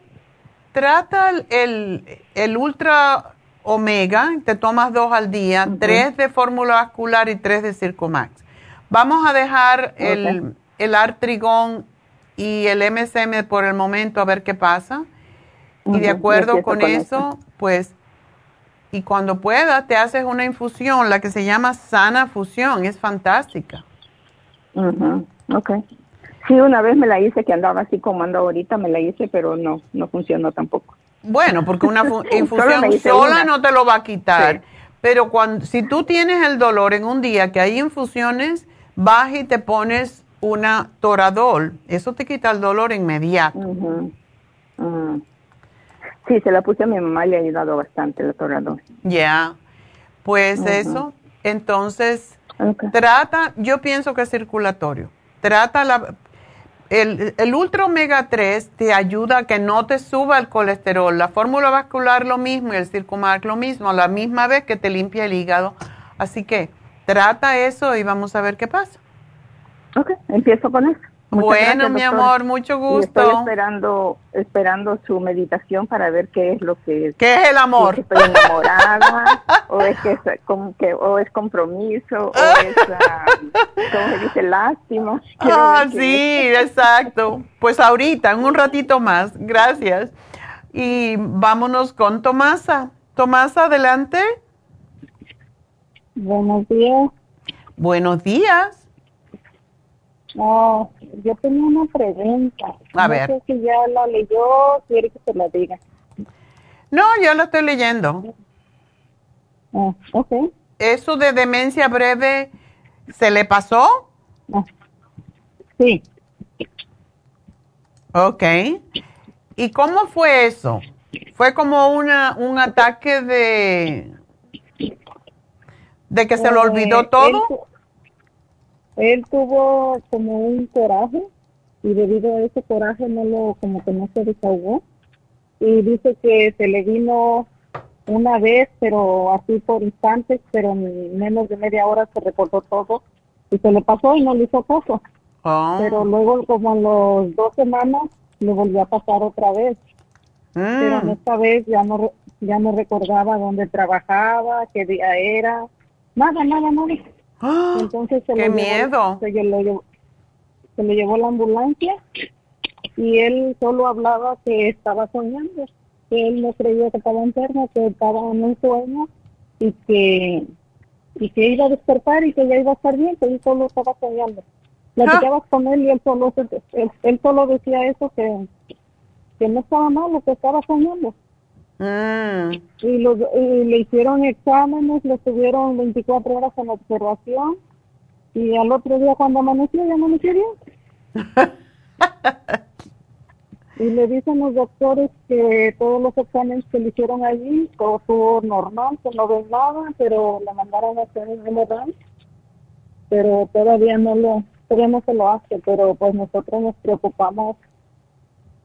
trata el, el ultra omega, te tomas dos al día, tres de fórmula vascular y tres de Circomax. Vamos a dejar el, el artrigón y el MSM por el momento a ver qué pasa. Y de acuerdo con, eso, pues, y cuando pueda, te haces una infusión, la que se llama sana fusión, es fantástica. Ok. Sí, una vez me la hice, que andaba así como ando ahorita, me la hice, pero no, no funcionó tampoco. Bueno, porque una [laughs] infusión sola no te lo va a quitar. Pero cuando, si tú tienes el dolor en un día que hay infusiones, vas y te pones una toradol. Eso te quita el dolor inmediato. Sí, se la puse a mi mamá le ha ayudado bastante la toradol. Ya, pues eso. Entonces, trata, yo pienso que es circulatorio. Trata la... El, el Ultra Omega 3 te ayuda a que no te suba el colesterol. La fórmula vascular lo mismo y el Circumax lo mismo, a la misma vez que te limpia el hígado. Así que Trata eso y vamos a ver qué pasa. Ok, empiezo con eso. bueno, mi amor, mucho gusto. estoy esperando, esperando su meditación para ver qué es lo que ¿Qué es el amor? Si estoy enamorada, o es que es, como que, o es compromiso, o es, como se dice, lástima. [laughs] Ah, sí, exacto. Pues ahorita, en un ratito más, gracias. Y vámonos con Tomasa. Tomasa, adelante. Buenos días. Buenos días. No, yo tenía una pregunta. A ver. Sé si ya la leyó, quiere que te la diga. No, yo la estoy leyendo. Ah, ok. ¿Eso de demencia breve se le pasó? Sí. Ok. ¿Y cómo fue eso? ¿Fue como una, un ataque de, ¿De que se lo olvidó eh, todo? Él, tuvo como un coraje y debido a ese coraje no lo, como que no se desahogó. Y dice que se le vino una vez, pero así por instantes, pero en menos de media hora se recordó todo y se le pasó y no le hizo caso. Ah. Pero luego como en los dos semanas le volvió a pasar otra vez. Pero en mm. esta vez ya no ya no recordaba dónde trabajaba, qué día era, Nada, nada, nada. ¡Ah! Entonces se ¡Qué miedo! se, lo llevó, se le llevó la ambulancia y él solo hablaba que estaba soñando, que él no creía que estaba enfermo, que estaba en un sueño y que y que iba a despertar y que ya iba a estar bien, que él solo estaba soñando. Platicabas ¡Ah! con él y él solo, él, solo decía eso, que, que no estaba mal, lo que estaba soñando. Mm. Y, lo, le hicieron exámenes, le estuvieron 24 horas en observación Y al otro día cuando amaneció, ya amaneció bien. [laughs] y le dicen los doctores que todos los exámenes que le hicieron allí, todo estuvo normal, que no ven nada, pero le mandaron a hacer un MRI, pero todavía no lo, todavía no se lo hace, pero pues nosotros nos preocupamos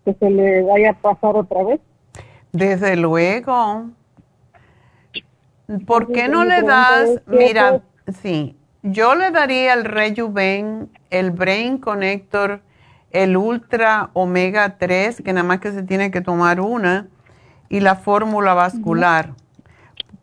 que se le vaya a pasar otra vez. Desde luego. ¿Por qué no le das, mira, sí, yo le daría el Rejuven, el Brain Connector, el Ultra Omega 3, que nada más que se tiene que tomar una, y la fórmula vascular,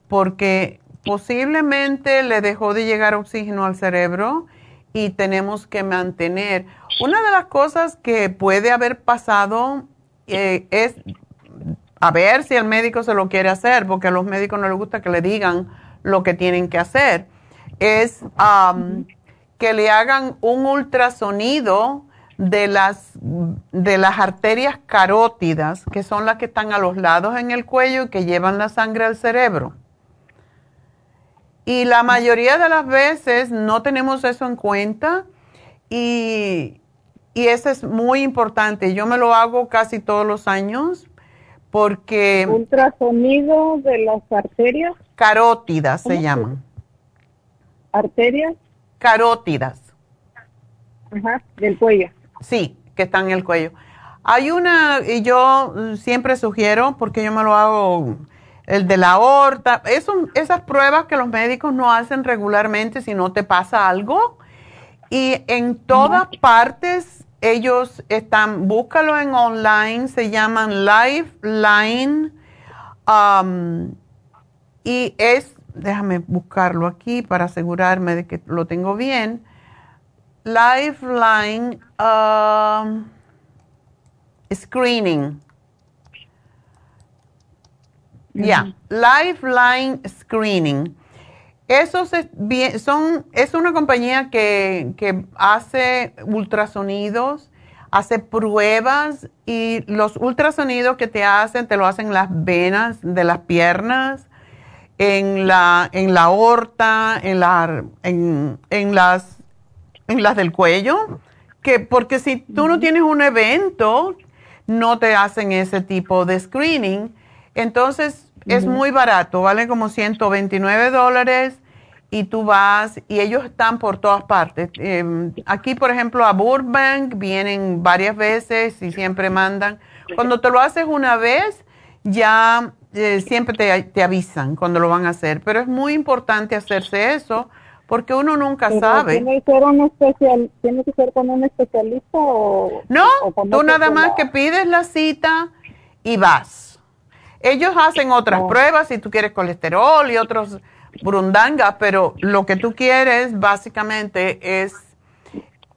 porque posiblemente le dejó de llegar oxígeno al cerebro y tenemos que mantener. Una de las cosas que puede haber pasado eh, es a ver si el médico se lo quiere hacer, porque a los médicos no les gusta que le digan lo que tienen que hacer, es que le hagan un ultrasonido de las, de las arterias carótidas, que son las que están a los lados en el cuello y que llevan la sangre al cerebro. Y la mayoría de las veces no tenemos eso en cuenta y, y eso es muy importante. Yo me lo hago casi todos los años porque... Ultrasonido de las arterias. Carótidas se llaman. ¿Arterias? Carótidas. Ajá, del cuello. Sí, que están en el cuello. Hay una, y yo siempre sugiero, porque yo me lo hago, el de la aorta, eso, esas pruebas que los médicos no hacen regularmente si no te pasa algo. Y en todas partes ellos están, búscalo en online, se llaman Lifeline. Um, y es, déjame buscarlo aquí para asegurarme de que lo tengo bien. Lifeline um, Screening. Ya, Lifeline Screening. Esos son, es una compañía que, que hace ultrasonidos, hace pruebas y los ultrasonidos que te hacen, te lo hacen en las venas de las piernas, en la, en la aorta, en, la, en, en, las, en las del cuello. Que, porque si tú no tienes un evento, no te hacen ese tipo de screening. Entonces, es muy barato, vale como 129 dólares y tú vas y ellos están por todas partes. Em, aquí, por ejemplo, a Burbank vienen varias veces y siempre mandan. Cuando te lo haces una vez, ya eh, siempre te, avisan cuando lo van a hacer. Pero es muy importante hacerse eso porque uno nunca sabe. ¿Tiene que, ser un especial, ¿Tiene que ser con un especialista o...? No, tú nada más que pides la cita y vas. Ellos hacen otras oh. pruebas si tú quieres colesterol y otros burundanga, pero lo que tú quieres básicamente es,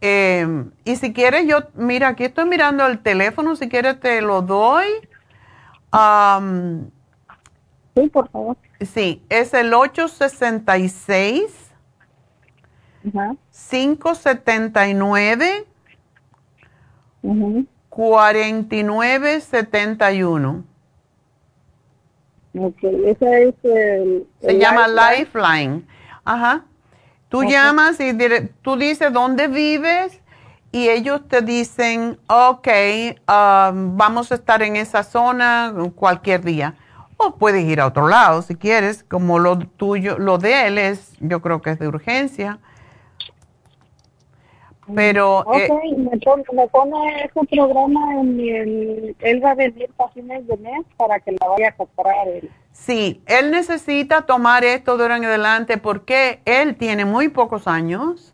em, y si quieres yo, mira, aquí estoy mirando el teléfono, si quieres te lo doy. sí, por favor. Sí, es el 866 579 4971 esa es el, Se llama Lifeline. Ajá. Tú llamas y tú dices dónde vives y ellos te dicen, ok, um, vamos a estar en esa zona cualquier día. O puedes ir a otro lado si quieres, como lo tuyo, lo de él es, yo creo que es de urgencia. Pero... Ok, eh, me, pone, ese programa en el... Él va a venir para fines de mes para que la vaya a comprar él. Sí, él necesita tomar esto de ahora en adelante porque él tiene muy pocos años.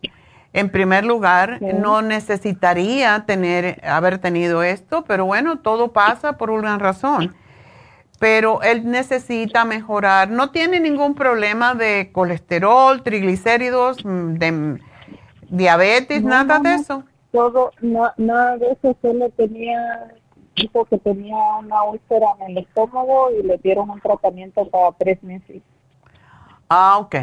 En primer lugar, no necesitaría tener, haber tenido esto, pero bueno, todo pasa por una razón. Pero él necesita mejorar. No tiene ningún problema de colesterol, triglicéridos, mm, de diabetes, nada de eso. Todo, nada de eso, solo tenía, dijo que tenía una úlcera en el estómago y le dieron un tratamiento cada tres meses. Ah, ok.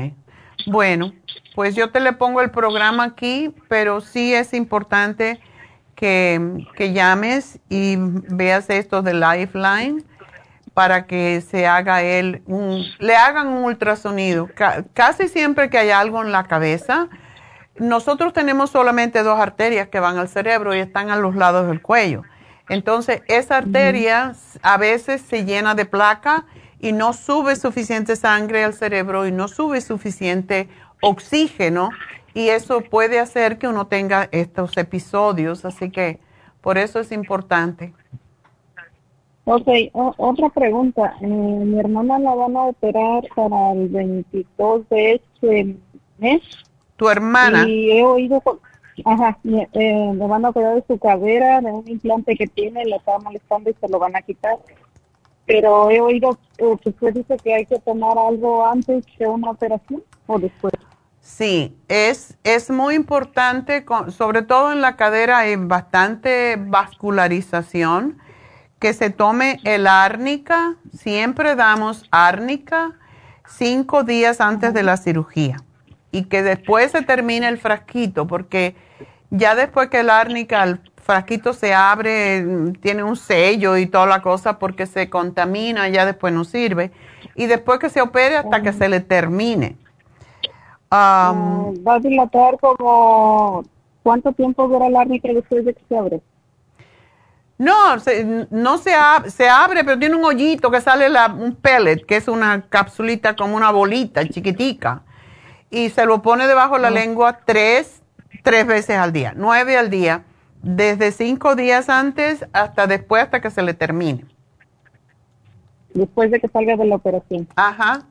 Bueno, pues yo te le pongo el programa aquí, pero sí es importante que, que llames y veas esto de Lifeline para que se haga él, un, le hagan un ultrasonido. casi siempre que hay algo en la cabeza, nosotros tenemos solamente dos arterias que van al cerebro y están a los lados del cuello. Entonces, esa arteria a veces se llena de placa y no sube suficiente sangre al cerebro y no sube suficiente oxígeno y eso puede hacer que uno tenga estos episodios, así que por eso es importante. Ok, otra pregunta. Eh, mi hermana la van a operar para el 22 de este mes. ¿Tu hermana? Y he oído, ajá, eh, le van a operar de su cadera, de un implante que tiene, le está molestando y se lo van a quitar. Pero he oído eh, que usted dice que hay que tomar algo antes de una operación o después. Sí, es, es muy importante, sobre todo en la cadera hay bastante vascularización, que se tome el árnica, siempre damos árnica cinco días antes de la cirugía y que después se termine el frasquito, porque ya después que el árnica, el frasquito se abre, tiene un sello y toda la cosa porque se contamina, ya después no sirve. Y después que se opere hasta que se le termine. Um, ¿Va a dilatar como cuánto tiempo dura el árnica después de que se abre? No, se, no se, se abre, pero tiene un hoyito que sale la, un pellet, que es una capsulita como una bolita chiquitica y se lo pone debajo de la lengua tres, tres veces al día, nueve al día, desde cinco días antes hasta después, hasta que se le termine. Después de que salga de la operación. Ajá.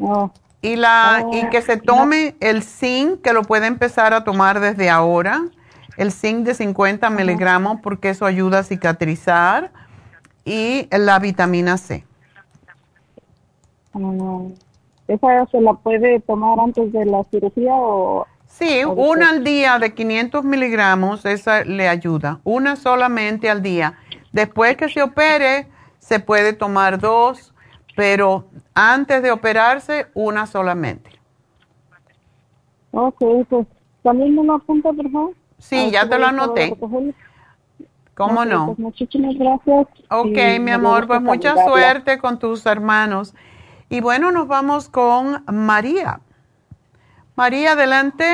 Oh. Y, la, y que se tome el zinc, que lo puede empezar a tomar desde ahora, el zinc de 50 miligramos, porque eso ayuda a cicatrizar, y la vitamina C. ¿Esa se la puede tomar antes de la cirugía o...? Sí, una al día de 500 miligramos, esa le ayuda. Una solamente al día. Después que se opere, se puede tomar dos, pero antes de operarse, una solamente. Ok, pues también me lo apunta, por favor. Sí, ya te lo anoté. ¿Cómo no? Pues, muchísimas gracias. Ok, mi amor, pues mucha suerte con tus hermanos. Y bueno, nos vamos con María. María, adelante.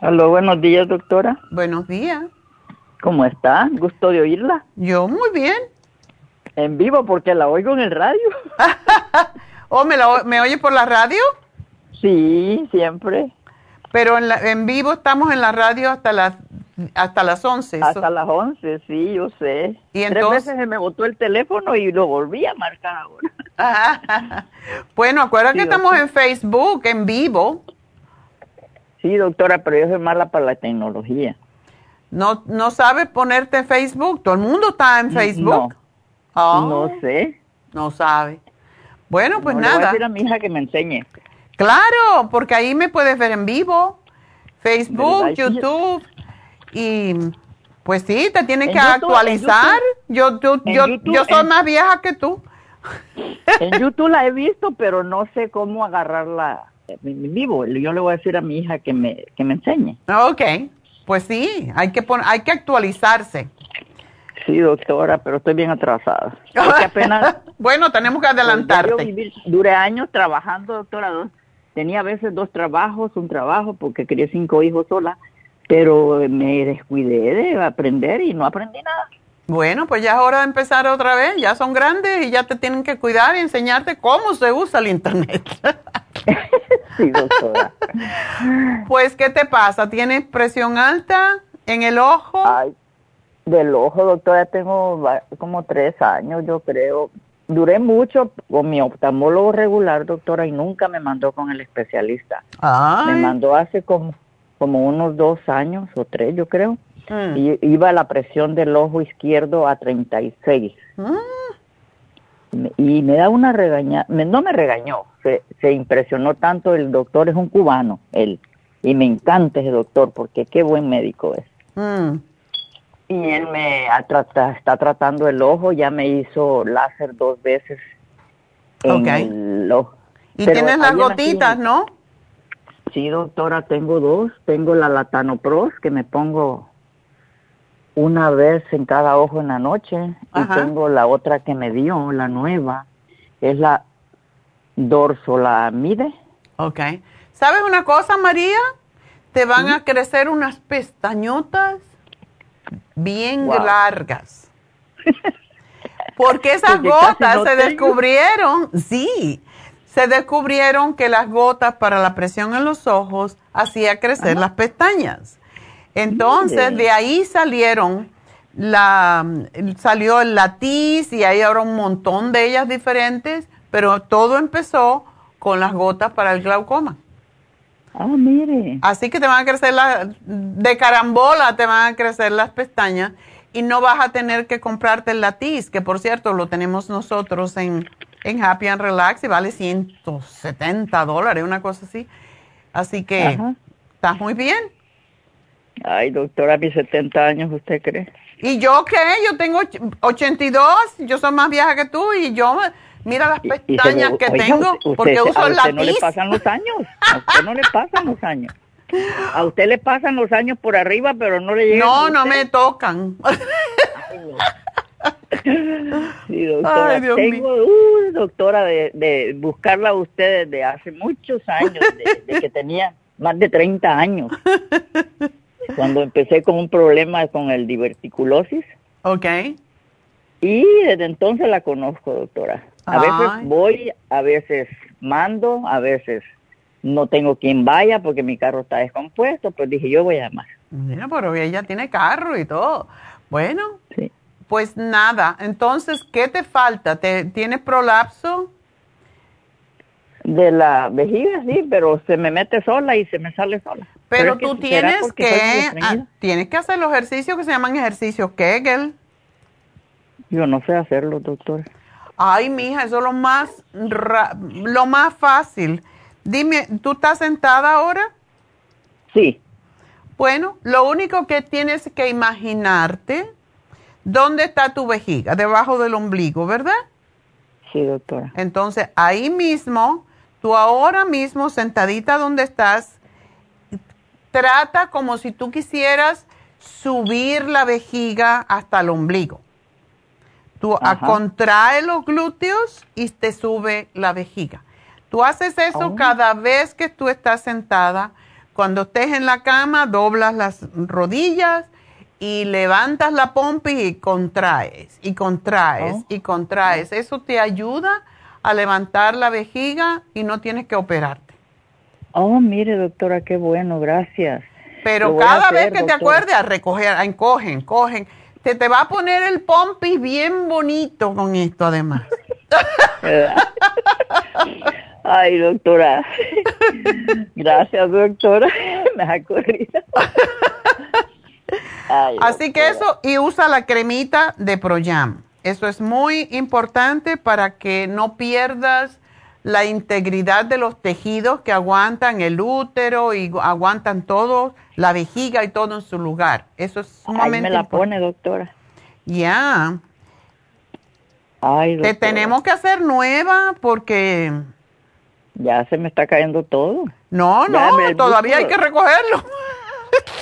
Aló, buenos días, doctora. Buenos días. ¿Cómo está? Gusto de oírla. Yo muy bien. En vivo, porque la oigo en el radio. [laughs] ¿O oh, me, me oye por la radio? Sí, siempre. Pero en, en vivo estamos en la radio hasta las hasta las 11. Hasta las 11, sí, yo sé. ¿Y entonces? Tres veces se me botó el teléfono y lo volví a marcar ahora. [laughs] bueno, acuérdate que estamos en Facebook, en vivo. Sí, doctora, pero yo soy mala para la tecnología. ¿No, no sabes ponerte en Facebook? ¿Todo el mundo está en Facebook? No, no sé. No sabe. Bueno, pues nada. Le voy a decir a mi hija que me enseñe. Claro, porque ahí me puedes ver en vivo. Facebook, YouTube. Y pues sí, te tienes que actualizar. yo, yo, yo, soy más vieja que tú. En YouTube la he visto, pero no sé cómo agarrarla en vivo. Yo le voy a decir a mi hija que me, que me enseñe. Ok, pues sí, hay que, hay que actualizarse. Sí, doctora, pero estoy bien atrasada. apenas, [laughs] bueno, tenemos que adelantarte. Yo duré años trabajando, doctora. tenía a veces dos trabajos, un trabajo, porque quería cinco hijos sola pero me descuidé de aprender y no aprendí nada. Bueno, pues ya es hora de empezar otra vez, ya son grandes y ya te tienen que cuidar y enseñarte cómo se usa el Internet. [laughs] sí, doctora. [laughs] pues, ¿qué te pasa? ¿Tienes presión alta en el ojo? Ay, del ojo, doctora, tengo como tres años, yo creo. Duré mucho con mi oftalmólogo regular, doctora, y nunca me mandó con el especialista. Me mandó hace como como unos dos años o tres, yo creo. Mm. Y iba la presión del ojo izquierdo a 36. Mm. Y me da una regaña, no me regañó, se, se impresionó tanto, el doctor es un cubano, él, y me encanta ese doctor porque qué buen médico es. Mm. Y él me está tratando el ojo, ya me hizo láser dos veces en el ojo. Y tienes las gotitas, ¿no? Sí, doctora, tengo dos. Tengo la Latanopros que me pongo una vez en cada ojo en la noche y tengo la otra que me dio, la nueva, es la dorsolamide. Ok. ¿Sabes una cosa, María? te van a crecer unas pestañotas bien largas. [laughs] Porque esas gotas se descubrieron, sí, se descubrieron que las gotas para la presión en los ojos hacía crecer las pestañas. Entonces, de ahí salieron la salió el latiz y hay ahora un montón de ellas diferentes, pero todo empezó con las gotas para el glaucoma. Ah, mire. Así que te van a crecer las, de carambola te van a crecer las pestañas y no vas a tener que comprarte el latiz, que por cierto lo tenemos nosotros en, en Happy and Relax y vale 170 dólares, una cosa así. Así que estás muy bien. Ay, doctora, a mis 70 años, ¿usted cree? ¿Y yo qué? Yo tengo 82, yo soy más vieja que tú y yo Mira las pestañas que tengo porque uso a usted no le pasan los años. A usted no le pasan los años. A usted le pasan los años por arriba, pero no le llegan. No, no me tocan. [laughs] Sí, doctora. tengo, uh, doctora, de, de, buscarla a usted desde hace muchos años, de, que tenía más de 30 años. [laughs] Cuando empecé con un problema con el diverticulosis. Ok. Y desde entonces la conozco, doctora. A veces voy, a veces mando, a veces no tengo quien vaya porque mi carro está descompuesto, pues dije yo voy a llamar. Mira, pero ella tiene carro y todo. Bueno, pues nada. Entonces, ¿qué te falta? ¿Te, ¿Tienes prolapso? De la vejiga, sí, pero se me mete sola y se me sale sola. Pero, tú tienes que, ah, tienes que hacer los ejercicios que se llaman ejercicios Kegel. Yo no sé hacerlo, doctor. Ay, mija, eso es lo más, lo más fácil. Dime, ¿tú estás sentada ahora? Sí. Bueno, lo único que tienes que imaginarte, ¿dónde está tu vejiga? Debajo del ombligo, ¿verdad? Sí, doctora. Entonces, ahí mismo, tú ahora mismo, sentadita donde estás, trata como si tú quisieras subir la vejiga hasta el ombligo. Tú contrae los glúteos y te sube la vejiga. Tú haces eso oh. cada vez que tú estás sentada. Cuando estés en la cama, doblas las rodillas y levantas la pompa y contraes, y contraes, oh. y contraes. Eso te ayuda a levantar la vejiga y no tienes que operarte. Oh, mire, doctora, qué bueno, gracias. Pero cada vez que te acuerdes a recoger, a encogen, cogen te, te va a poner el pompis bien bonito con esto además. [laughs] Ay, doctora. [laughs] Gracias, doctora. [laughs] Me ha corrido. Así que eso, y usa la cremita de Proyam. Eso es muy importante para que no pierdas la integridad de los tejidos que aguantan el útero y aguantan todo, la vejiga y todo en su lugar. Eso es sumamente Ahí me la pone, doctora. Ya. Te tenemos que hacer nueva porque... Ya se me está cayendo todo. No, no, todavía hay que recogerlo.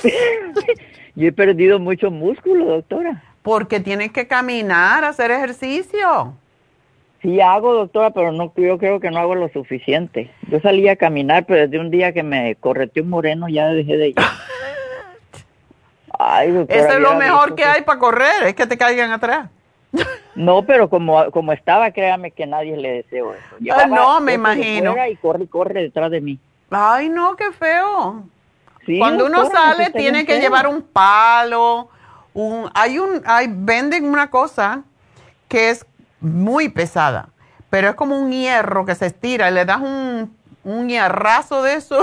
[laughs] Yo he perdido mucho músculo, doctora. Porque tienes que caminar, hacer ejercicio. Sí hago, doctora, pero no, yo creo que no hago lo suficiente. Yo salí a caminar, pero desde un día que me correteó un moreno ya dejé de ir. [laughs] Ay, doctora, Eso es lo mejor que hay para correr, es que te caigan atrás. [laughs] No, pero como, como estaba, créame que nadie le deseo eso. Ah, no, me imagino. Y corre, corre detrás de mí. Ay, no, qué feo. Cuando uno sale, tiene que llevar un palo. Un, hay un, hay, venden una cosa que es muy pesada, pero es como un hierro que se estira y le das un, un hierrazo de eso.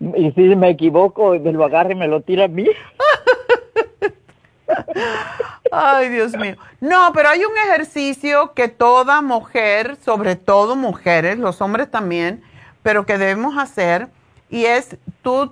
y si me equivoco, me lo agarre y me lo tira a mí. Ay, Dios mío. No, pero hay un ejercicio que toda mujer, sobre todo mujeres, los hombres también, pero que debemos hacer, y es tú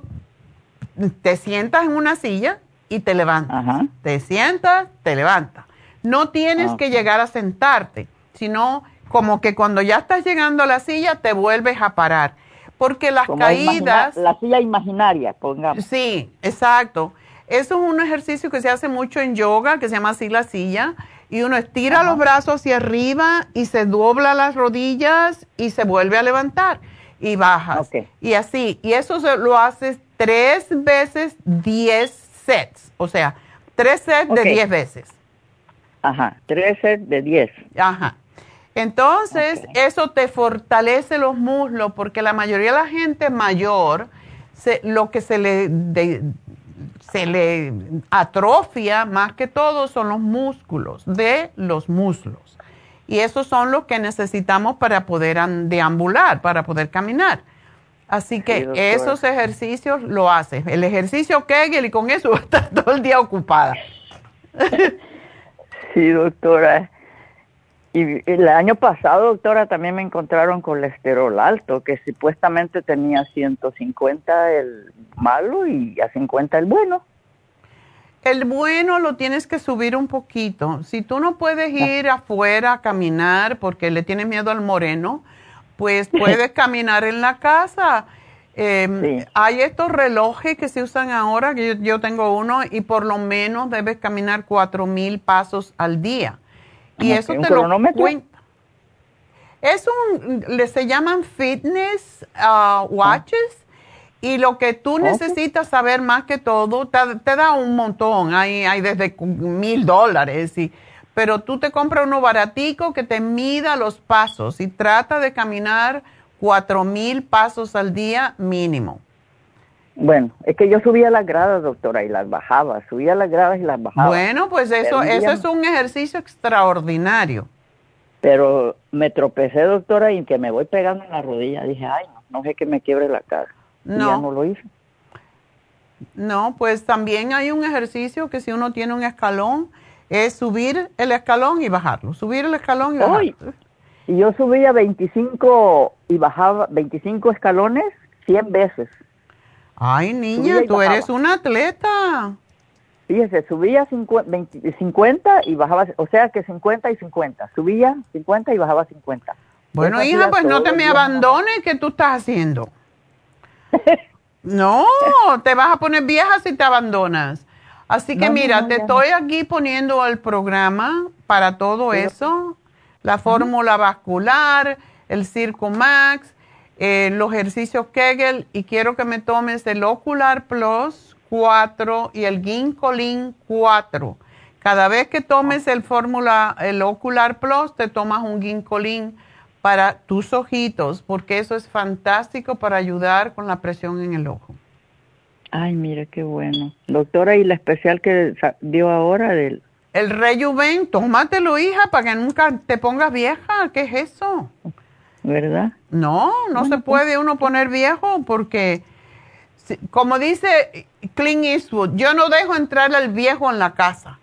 te sientas en una silla y te levantas. Te sientas, te levantas. No tienes que llegar a sentarte, sino como que cuando ya estás llegando a la silla te vuelves a parar. Porque las caídas... La silla imaginaria, pongamos. Sí, exacto. Eso es un ejercicio que se hace mucho en yoga, que se llama así la silla. Y uno estira los brazos hacia arriba y se dobla las rodillas y se vuelve a levantar. Y bajas. Y así, y eso lo haces tres veces diez sets, o sea, tres sets de diez veces. Ajá, tres sets de diez. Ajá. Entonces, eso te fortalece los muslos porque la mayoría de la gente mayor, lo que se le, se le atrofia más que todo son los músculos de los muslos. Y esos son los que necesitamos para poder deambular, para poder caminar. Así que esos ejercicios lo haces. El ejercicio Kegel y con eso va a estar [laughs] todo el día ocupada. [laughs] sí, doctora. Y el año pasado, doctora, también me encontraron colesterol alto, que supuestamente tenía 150 el malo y a 50 el bueno. El bueno lo tienes que subir un poquito. Si tú no puedes ah. ir afuera a caminar porque le tienes miedo al moreno, pues puedes caminar en la casa. Em, hay estos relojes que se usan ahora, que yo, tengo uno, y por lo menos debes caminar cuatro mil pasos al día. Y eso te lo cuenta. Es un, le se llaman fitness uh, watches. Y lo que tú necesitas saber más que todo, te, da un montón, hay, hay desde mil dólares, y, pero tú te compras uno baratico que te mida los pasos y trata de caminar cuatro mil pasos al día mínimo. Bueno, es que yo subía las gradas, doctora, y las bajaba, subía las gradas y las bajaba. Bueno, pues eso, eso es un ejercicio extraordinario. Pero me tropecé, doctora, y que me voy pegando en la rodilla. Dije, ay, no, no sé que me quiebre la cara. No. ya no lo hice. No, pues también hay un ejercicio que si uno tiene un escalón, es subir el escalón y bajarlo, subir el escalón y bajarlo. Y yo subía 25 y bajaba 25 escalones 100 veces. Ay, niña, tú eres un atleta. Fíjese, subía 50, y bajaba, o sea que 50 y 50. Subía 50 y bajaba 50. Bueno, hija, pues no te me abandones, ¿qué tú estás haciendo? No, te vas a poner vieja si te abandonas. Así que mira, te estoy aquí poniendo el programa para todo eso, la fórmula vascular, el Circo Max, eh, los ejercicios Kegel y quiero que me tomes el Ocular Plus 4 y el Ginkolin 4. Cada vez que tomes el fórmula, el Ocular Plus, te tomas un Ginkolin para tus ojitos, porque eso es fantástico para ayudar con la presión en el ojo. Ay, mira qué bueno. Doctora, ¿y la especial que dio ahora del... El Rejuven, tómatelo, hija, para que nunca te pongas vieja. ¿Qué es eso? ¿verdad? No, no se puede uno poner viejo porque, como dice Clint Eastwood, yo no dejo entrar al viejo en la casa.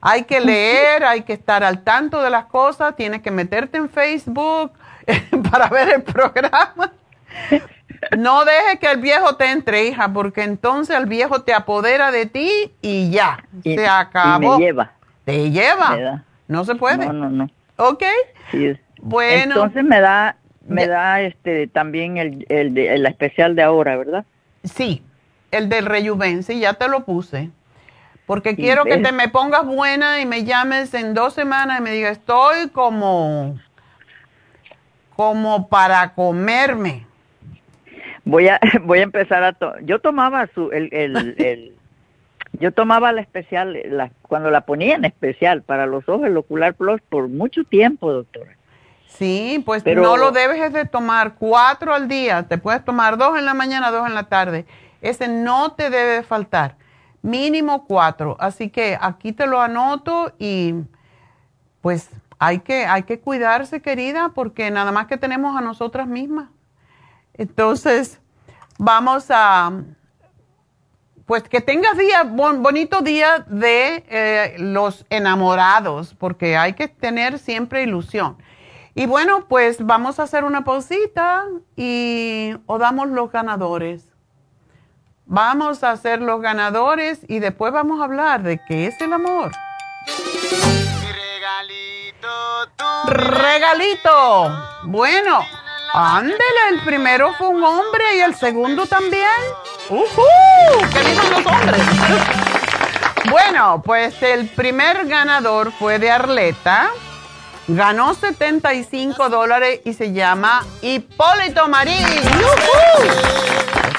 Hay que leer, hay que estar al tanto de las cosas, tienes que meterte en Facebook [laughs] para ver el programa. No deje que el viejo te entre, hija, porque entonces el viejo te apodera de ti y ya, se acabó. Y me lleva. Te lleva. No se puede. No, no, no. ¿Ok? Sí. Bueno. Entonces me da me da este también el, el especial de ahora, ¿verdad? Sí, el del Rejuven, sí, ya te lo puse. Porque quiero que te me pongas buena y me llames en dos semanas y me digas, estoy como, como para comerme. Voy a, [laughs] voy a empezar a, yo tomaba su, el, el, el yo tomaba la especial, la, cuando la ponía en especial para los ojos, el Ocular Plus, por mucho tiempo, doctora. Sí, pues no lo debes de tomar cuatro al día. Te puedes tomar dos en la mañana, dos en la tarde. Ese no te debe faltar. Mínimo cuatro. Así que aquí te lo anoto y pues hay que, hay que cuidarse, querida, porque nada más que tenemos a nosotras mismas. Entonces, vamos a, pues que tengas día, bonito día de eh, los enamorados, porque hay que tener siempre ilusión. Y bueno, pues vamos a hacer una pausita y o damos los ganadores. Vamos a hacer los ganadores y después vamos a hablar de qué es el amor. Regalito. Bueno, ándele, el primero fue un hombre y el segundo también. ¡Uh! ¿Qué dicen los hombres? [laughs] bueno, pues el primer ganador fue de Arleta ganó 75 dólares y se llama Hipólito Marín.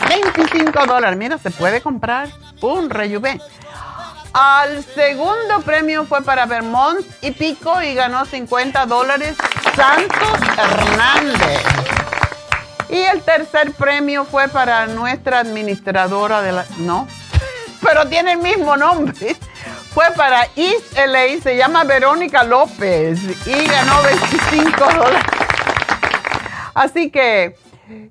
25 dólares. Mira, se puede comprar un rejuven. Al segundo premio fue para Vermont y Pico y ganó 50 dólares Santos Hernández. Y el tercer premio fue para nuestra administradora de la... No, [laughs] pero tiene el mismo nombre fue para East LA, se llama Verónica López y ganó 25 dólares. Así que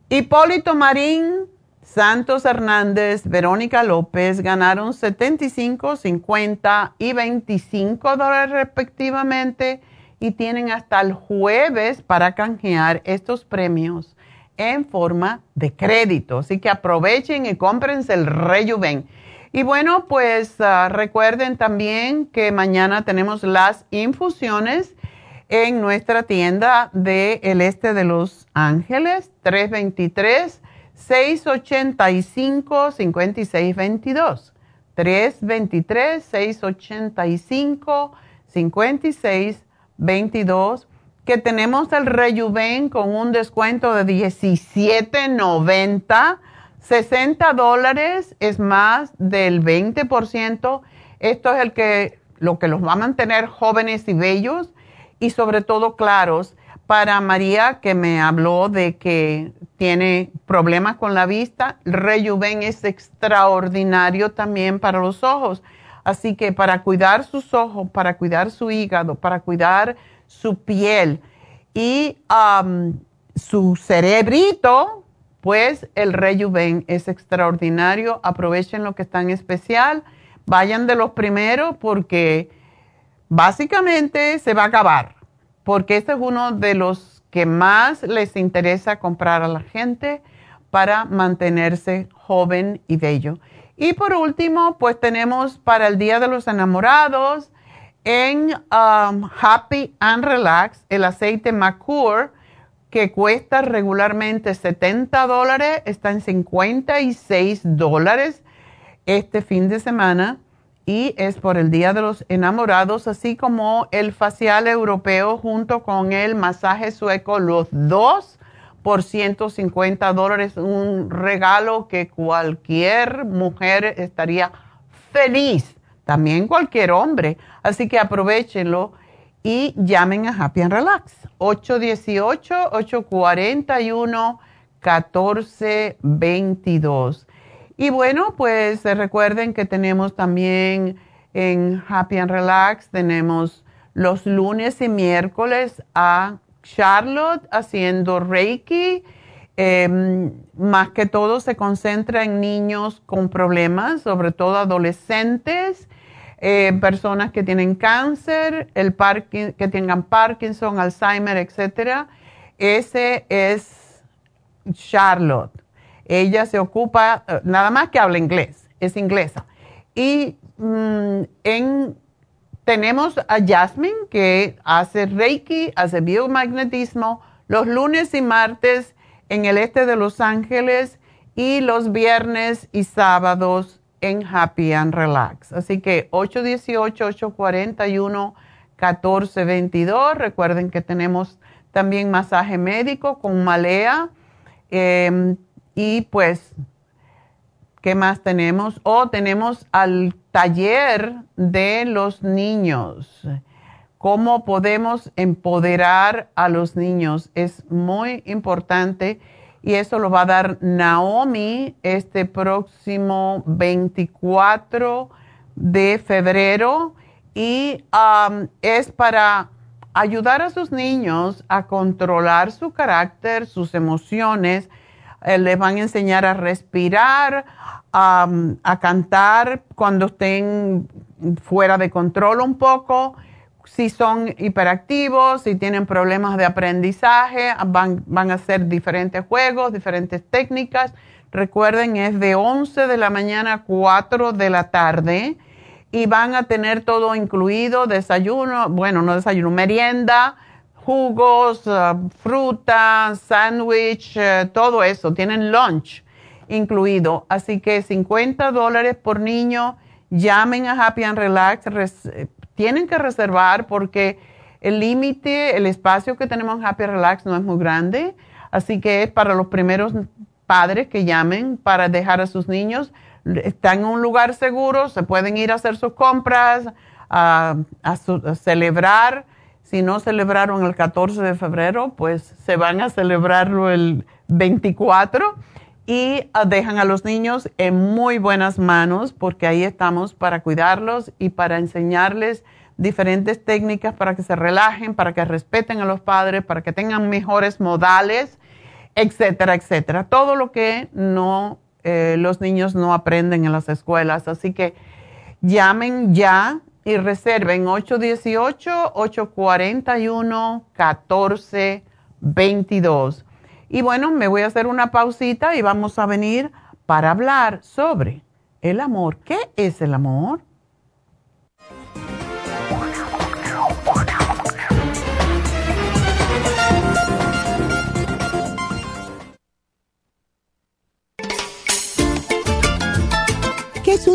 Hipólito Marín, Santos Hernández, Verónica López ganaron 75, 50 y 25 dólares respectivamente y tienen hasta el jueves para canjear estos premios en forma de crédito. Así que aprovechen y cómprense el Rejuven. Y bueno, pues ah, recuerden también que mañana tenemos las infusiones en nuestra tienda del el este de Los Ángeles, 323-685-5622. 323-685-5622. Que tenemos el Rejuven con un descuento de $17.90 60 dólares es más del 20%. Esto es el que, lo que los va a mantener jóvenes y bellos y sobre todo claros. Para María, que me habló de que tiene problemas con la vista, Rejuven es extraordinario también para los ojos. Así que para cuidar sus ojos, para cuidar su hígado, para cuidar su piel y su cerebrito, pues el Rejuven es extraordinario. Aprovechen lo que está en especial. Vayan de los primeros porque básicamente se va a acabar. Porque este es uno de los que más les interesa comprar a la gente para mantenerse joven y bello. Y por último, pues tenemos para el Día de los Enamorados en um, Happy and Relax el aceite Macur que cuesta regularmente 70 dólares, está en 56 dólares este fin de semana y es por el Día de los Enamorados, así como el facial europeo junto con el masaje sueco, los dos por 150 dólares, un regalo que cualquier mujer estaría feliz, también cualquier hombre, así que aprovechenlo y llamen a Happy and Relax. 818-841-1422. Y bueno, pues eh, recuerden que tenemos también en Happy and Relax, tenemos los lunes y miércoles a Charlotte haciendo Reiki. Em, más que todo se concentra en niños con problemas, sobre todo adolescentes eh, personas que tienen cáncer, el que tengan Parkinson, Alzheimer, etcétera. Ese es Charlotte. Ella se ocupa, eh, nada más que habla inglés, es inglesa. Y mm, en, tenemos a Jasmine que hace Reiki, hace biomagnetismo los lunes y martes en el este de Los Ángeles y los viernes y sábados en Happy and Relax. Así que 818-841-1422. Recuerden que tenemos también masaje médico con malea. Em, y pues, ¿qué más tenemos? O oh, tenemos al taller de los niños. ¿Cómo podemos empoderar a los niños? Es muy importante y eso lo va a dar Naomi este próximo 24 de febrero y es para ayudar a sus niños a controlar su carácter, sus emociones. Eh, les van a enseñar a respirar, a cantar cuando estén fuera de control un poco si son hiperactivos, si tienen problemas de aprendizaje, van, a hacer diferentes juegos, diferentes técnicas. Recuerden, es de 11 de la mañana a 4 de la tarde y van a tener todo incluido, desayuno, bueno, no desayuno, merienda, jugos, uh, fruta, sándwich, uh, todo eso. Tienen lunch incluido. Así que 50 dólares por niño. Llamen a Happy and Relax tienen que reservar porque El límite, el espacio que tenemos en Happy Relax no es muy grande, así que es para los primeros padres que llamen para dejar a sus niños. Están en un lugar seguro, se pueden ir a hacer sus compras, a, celebrar. Si no celebraron el 14 de febrero, pues se van a celebrarlo el 24 y ah, dejan a los niños en muy buenas manos porque ahí estamos para cuidarlos y para enseñarles diferentes técnicas para que se relajen, para que respeten a los padres, para que tengan mejores modales, etcétera, etcétera. Todo lo que no eh, los niños no aprenden en las escuelas. Así que llamen ya y reserven 818-841-1422. Y bueno, me voy a hacer una pausita y vamos a venir para hablar sobre el amor. ¿Qué es el amor?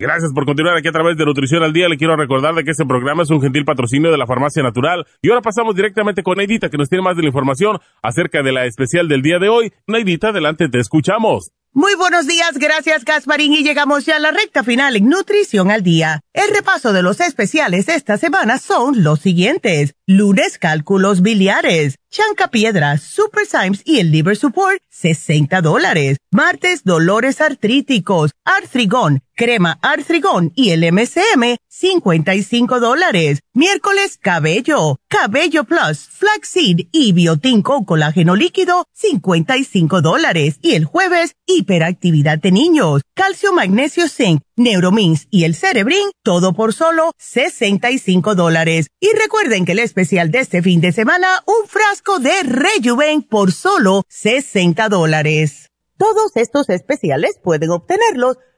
Gracias por continuar aquí a través de Nutrición al Día. Le quiero recordar de que este programa es un gentil patrocinio de la Farmacia Natural. Y ahora pasamos directamente con Neidita, que nos tiene más de la información acerca de la especial del día de hoy. Neidita, adelante, te escuchamos. Muy buenos días, gracias Gasparín y llegamos ya a la recta final en Nutrición al Día. El repaso de los especiales esta semana son los siguientes. Lunes, cálculos biliares, chanca piedras, super Symes y el liver support, 60 dólares. Martes, dolores artríticos, artrigón, crema artrigón y el MCM, 55 dólares. Miércoles, cabello, cabello plus, flaxseed y biotin con colágeno líquido, 55 dólares. Y el jueves, hiperactividad de niños, calcio, magnesio, zinc, Neuromins y el Cerebrin, todo por solo 65 dólares. Y recuerden que el especial de este fin de semana, un frasco de Rejuven por solo 60 dólares. Todos estos especiales pueden obtenerlos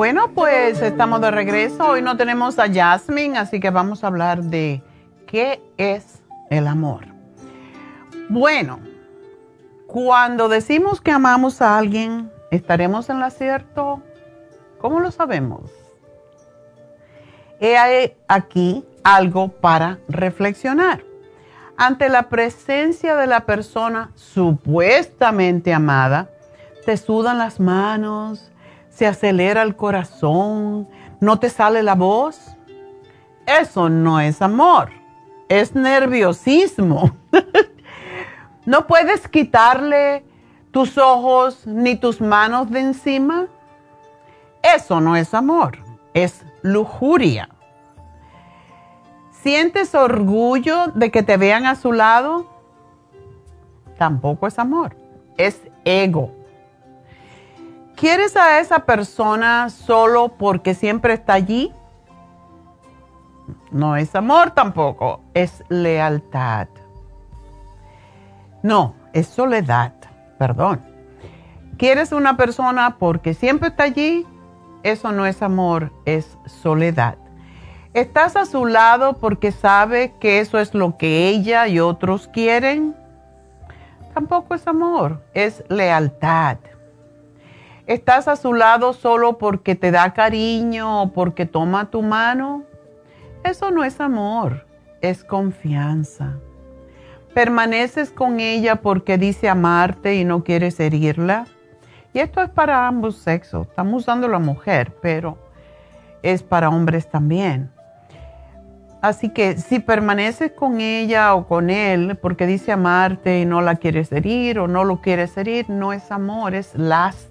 Bueno, pues estamos de regreso. Hoy no tenemos a Jasmine, así que vamos a hablar de qué es el amor. Bueno, cuando decimos que amamos a alguien, ¿estaremos en lo cierto? ¿Cómo lo sabemos? He aquí algo para reflexionar. Ante la presencia de la persona supuestamente amada, te sudan las manos, se acelera el corazón, no te sale la voz. Eso no es amor, es nerviosismo. [laughs] ¿No puedes quitarle tus ojos ni tus manos de encima? Eso no es amor, es lujuria. ¿Sientes orgullo de que te vean a su lado? Tampoco es amor, es ego. ¿Quieres a esa persona solo porque siempre está allí? No es amor tampoco, es lealtad. No, es soledad, perdón. quieres una persona porque siempre está allí, eso no es amor, es soledad. ¿Estás a su lado porque sabe que eso es lo que ella y otros quieren? Tampoco es amor, es lealtad. ¿Estás a su lado solo porque te da cariño o porque toma tu mano? Eso no es amor, es confianza. ¿Permaneces con ella porque dice amarte y no quieres herirla? Y esto es para ambos sexos. Estamos usando la mujer, pero es para hombres también. Así que si permaneces con ella o con él porque dice amarte y no la quieres herir o no lo quieres herir, no es amor, es lástima.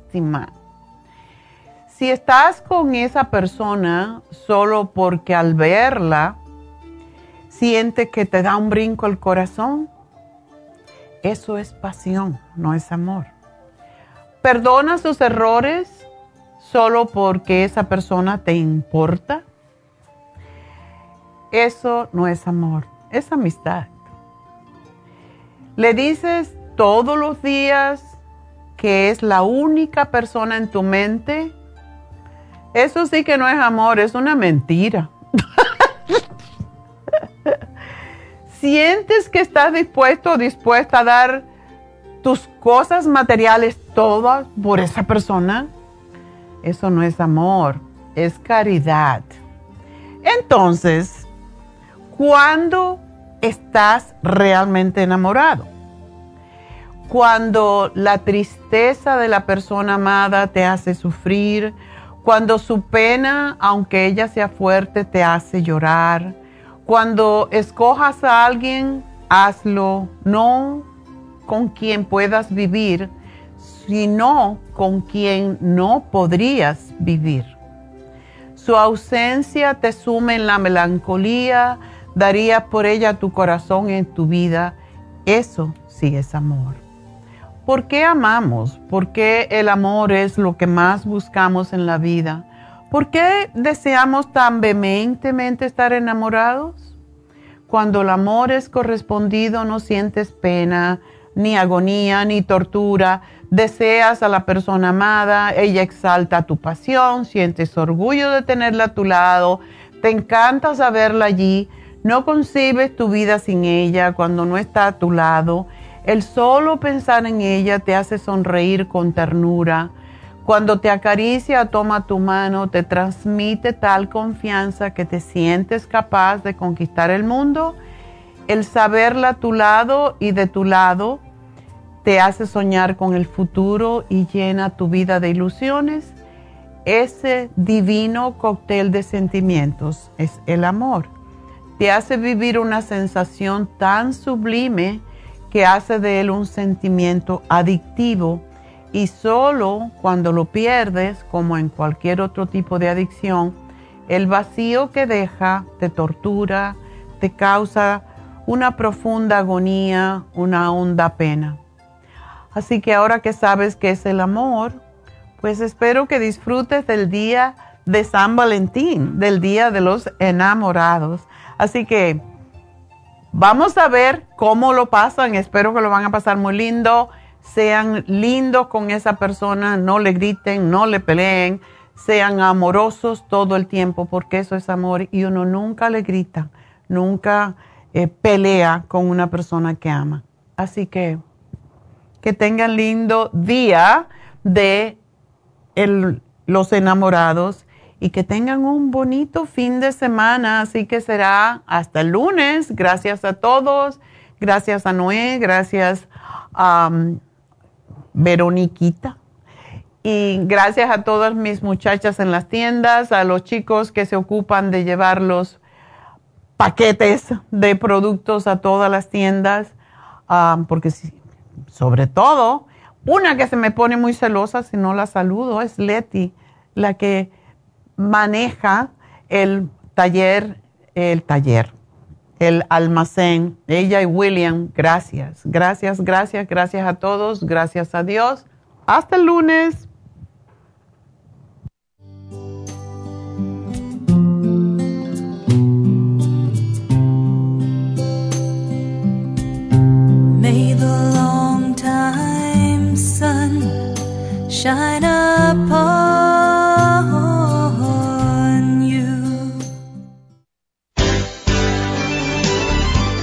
Si estás con esa persona solo porque al verla siente que te da un brinco el corazón, eso es pasión, no es amor. Perdona sus errores solo porque esa persona te importa eso no es amor, es amistad. Le dices todos los días que es la única persona en tu mente. Eso sí que no es amor, es una mentira. [laughs] ¿Sientes que estás dispuesto o dispuesta a dar tus cosas materiales todas por esa persona? Eso no es amor, es caridad. Entonces, cuando estás realmente enamorado. Cuando la tristeza de la persona amada te hace sufrir, cuando su pena, aunque ella sea fuerte, te hace llorar. Cuando escojas a alguien, hazlo no con quien puedas vivir, sino con quien no podrías vivir. Su ausencia te sume en la melancolía, darías por ella tu corazón en tu vida, eso sí es amor. ¿Por qué amamos? ¿Por qué el amor es lo que más buscamos en la vida? ¿Por qué deseamos tan vehementemente estar enamorados? Cuando el amor es correspondido no sientes pena, ni agonía, ni tortura. Deseas a la persona amada, ella exalta tu pasión, sientes orgullo de tenerla a tu lado, te encanta saberla allí no concibes tu vida sin ella cuando no está a tu lado. El solo pensar en ella te hace sonreír con ternura. Cuando te acaricia, toma tu mano, te transmite tal confianza que te sientes capaz de conquistar el mundo. El saberla a tu lado y de tu lado te hace soñar con el futuro y llena tu vida de ilusiones. Ese divino cóctel de sentimientos es el amor te hace vivir una sensación tan sublime que hace de él un sentimiento adictivo y solo cuando lo pierdes, como en cualquier otro tipo de adicción, el vacío que deja te tortura, te causa una profunda agonía, una honda pena. Así que ahora que sabes que es el amor, pues espero que disfrutes del día de San Valentín, del día de los enamorados. Así que vamos a ver cómo lo pasan. Espero que lo van a pasar muy lindo. Sean lindos con esa persona, no le griten, no le peleen, sean amorosos todo el tiempo, porque eso es amor y uno nunca le grita, nunca eh, pelea con una persona que ama. Así que que tengan lindo día de los enamorados y que tengan un bonito fin de semana. Así que será hasta el lunes. Gracias a todos. Gracias a Noé. Gracias a Veroniquita. Y gracias a todas mis muchachas en las tiendas, a los chicos que se ocupan de llevar los paquetes de productos a todas las tiendas, porque sobre todo, una que se me pone muy celosa si no la saludo es Leti, la que maneja el taller, el taller, el almacén. Ella y William, gracias, gracias, gracias, gracias a todos, gracias a Dios. Hasta el lunes. shine upon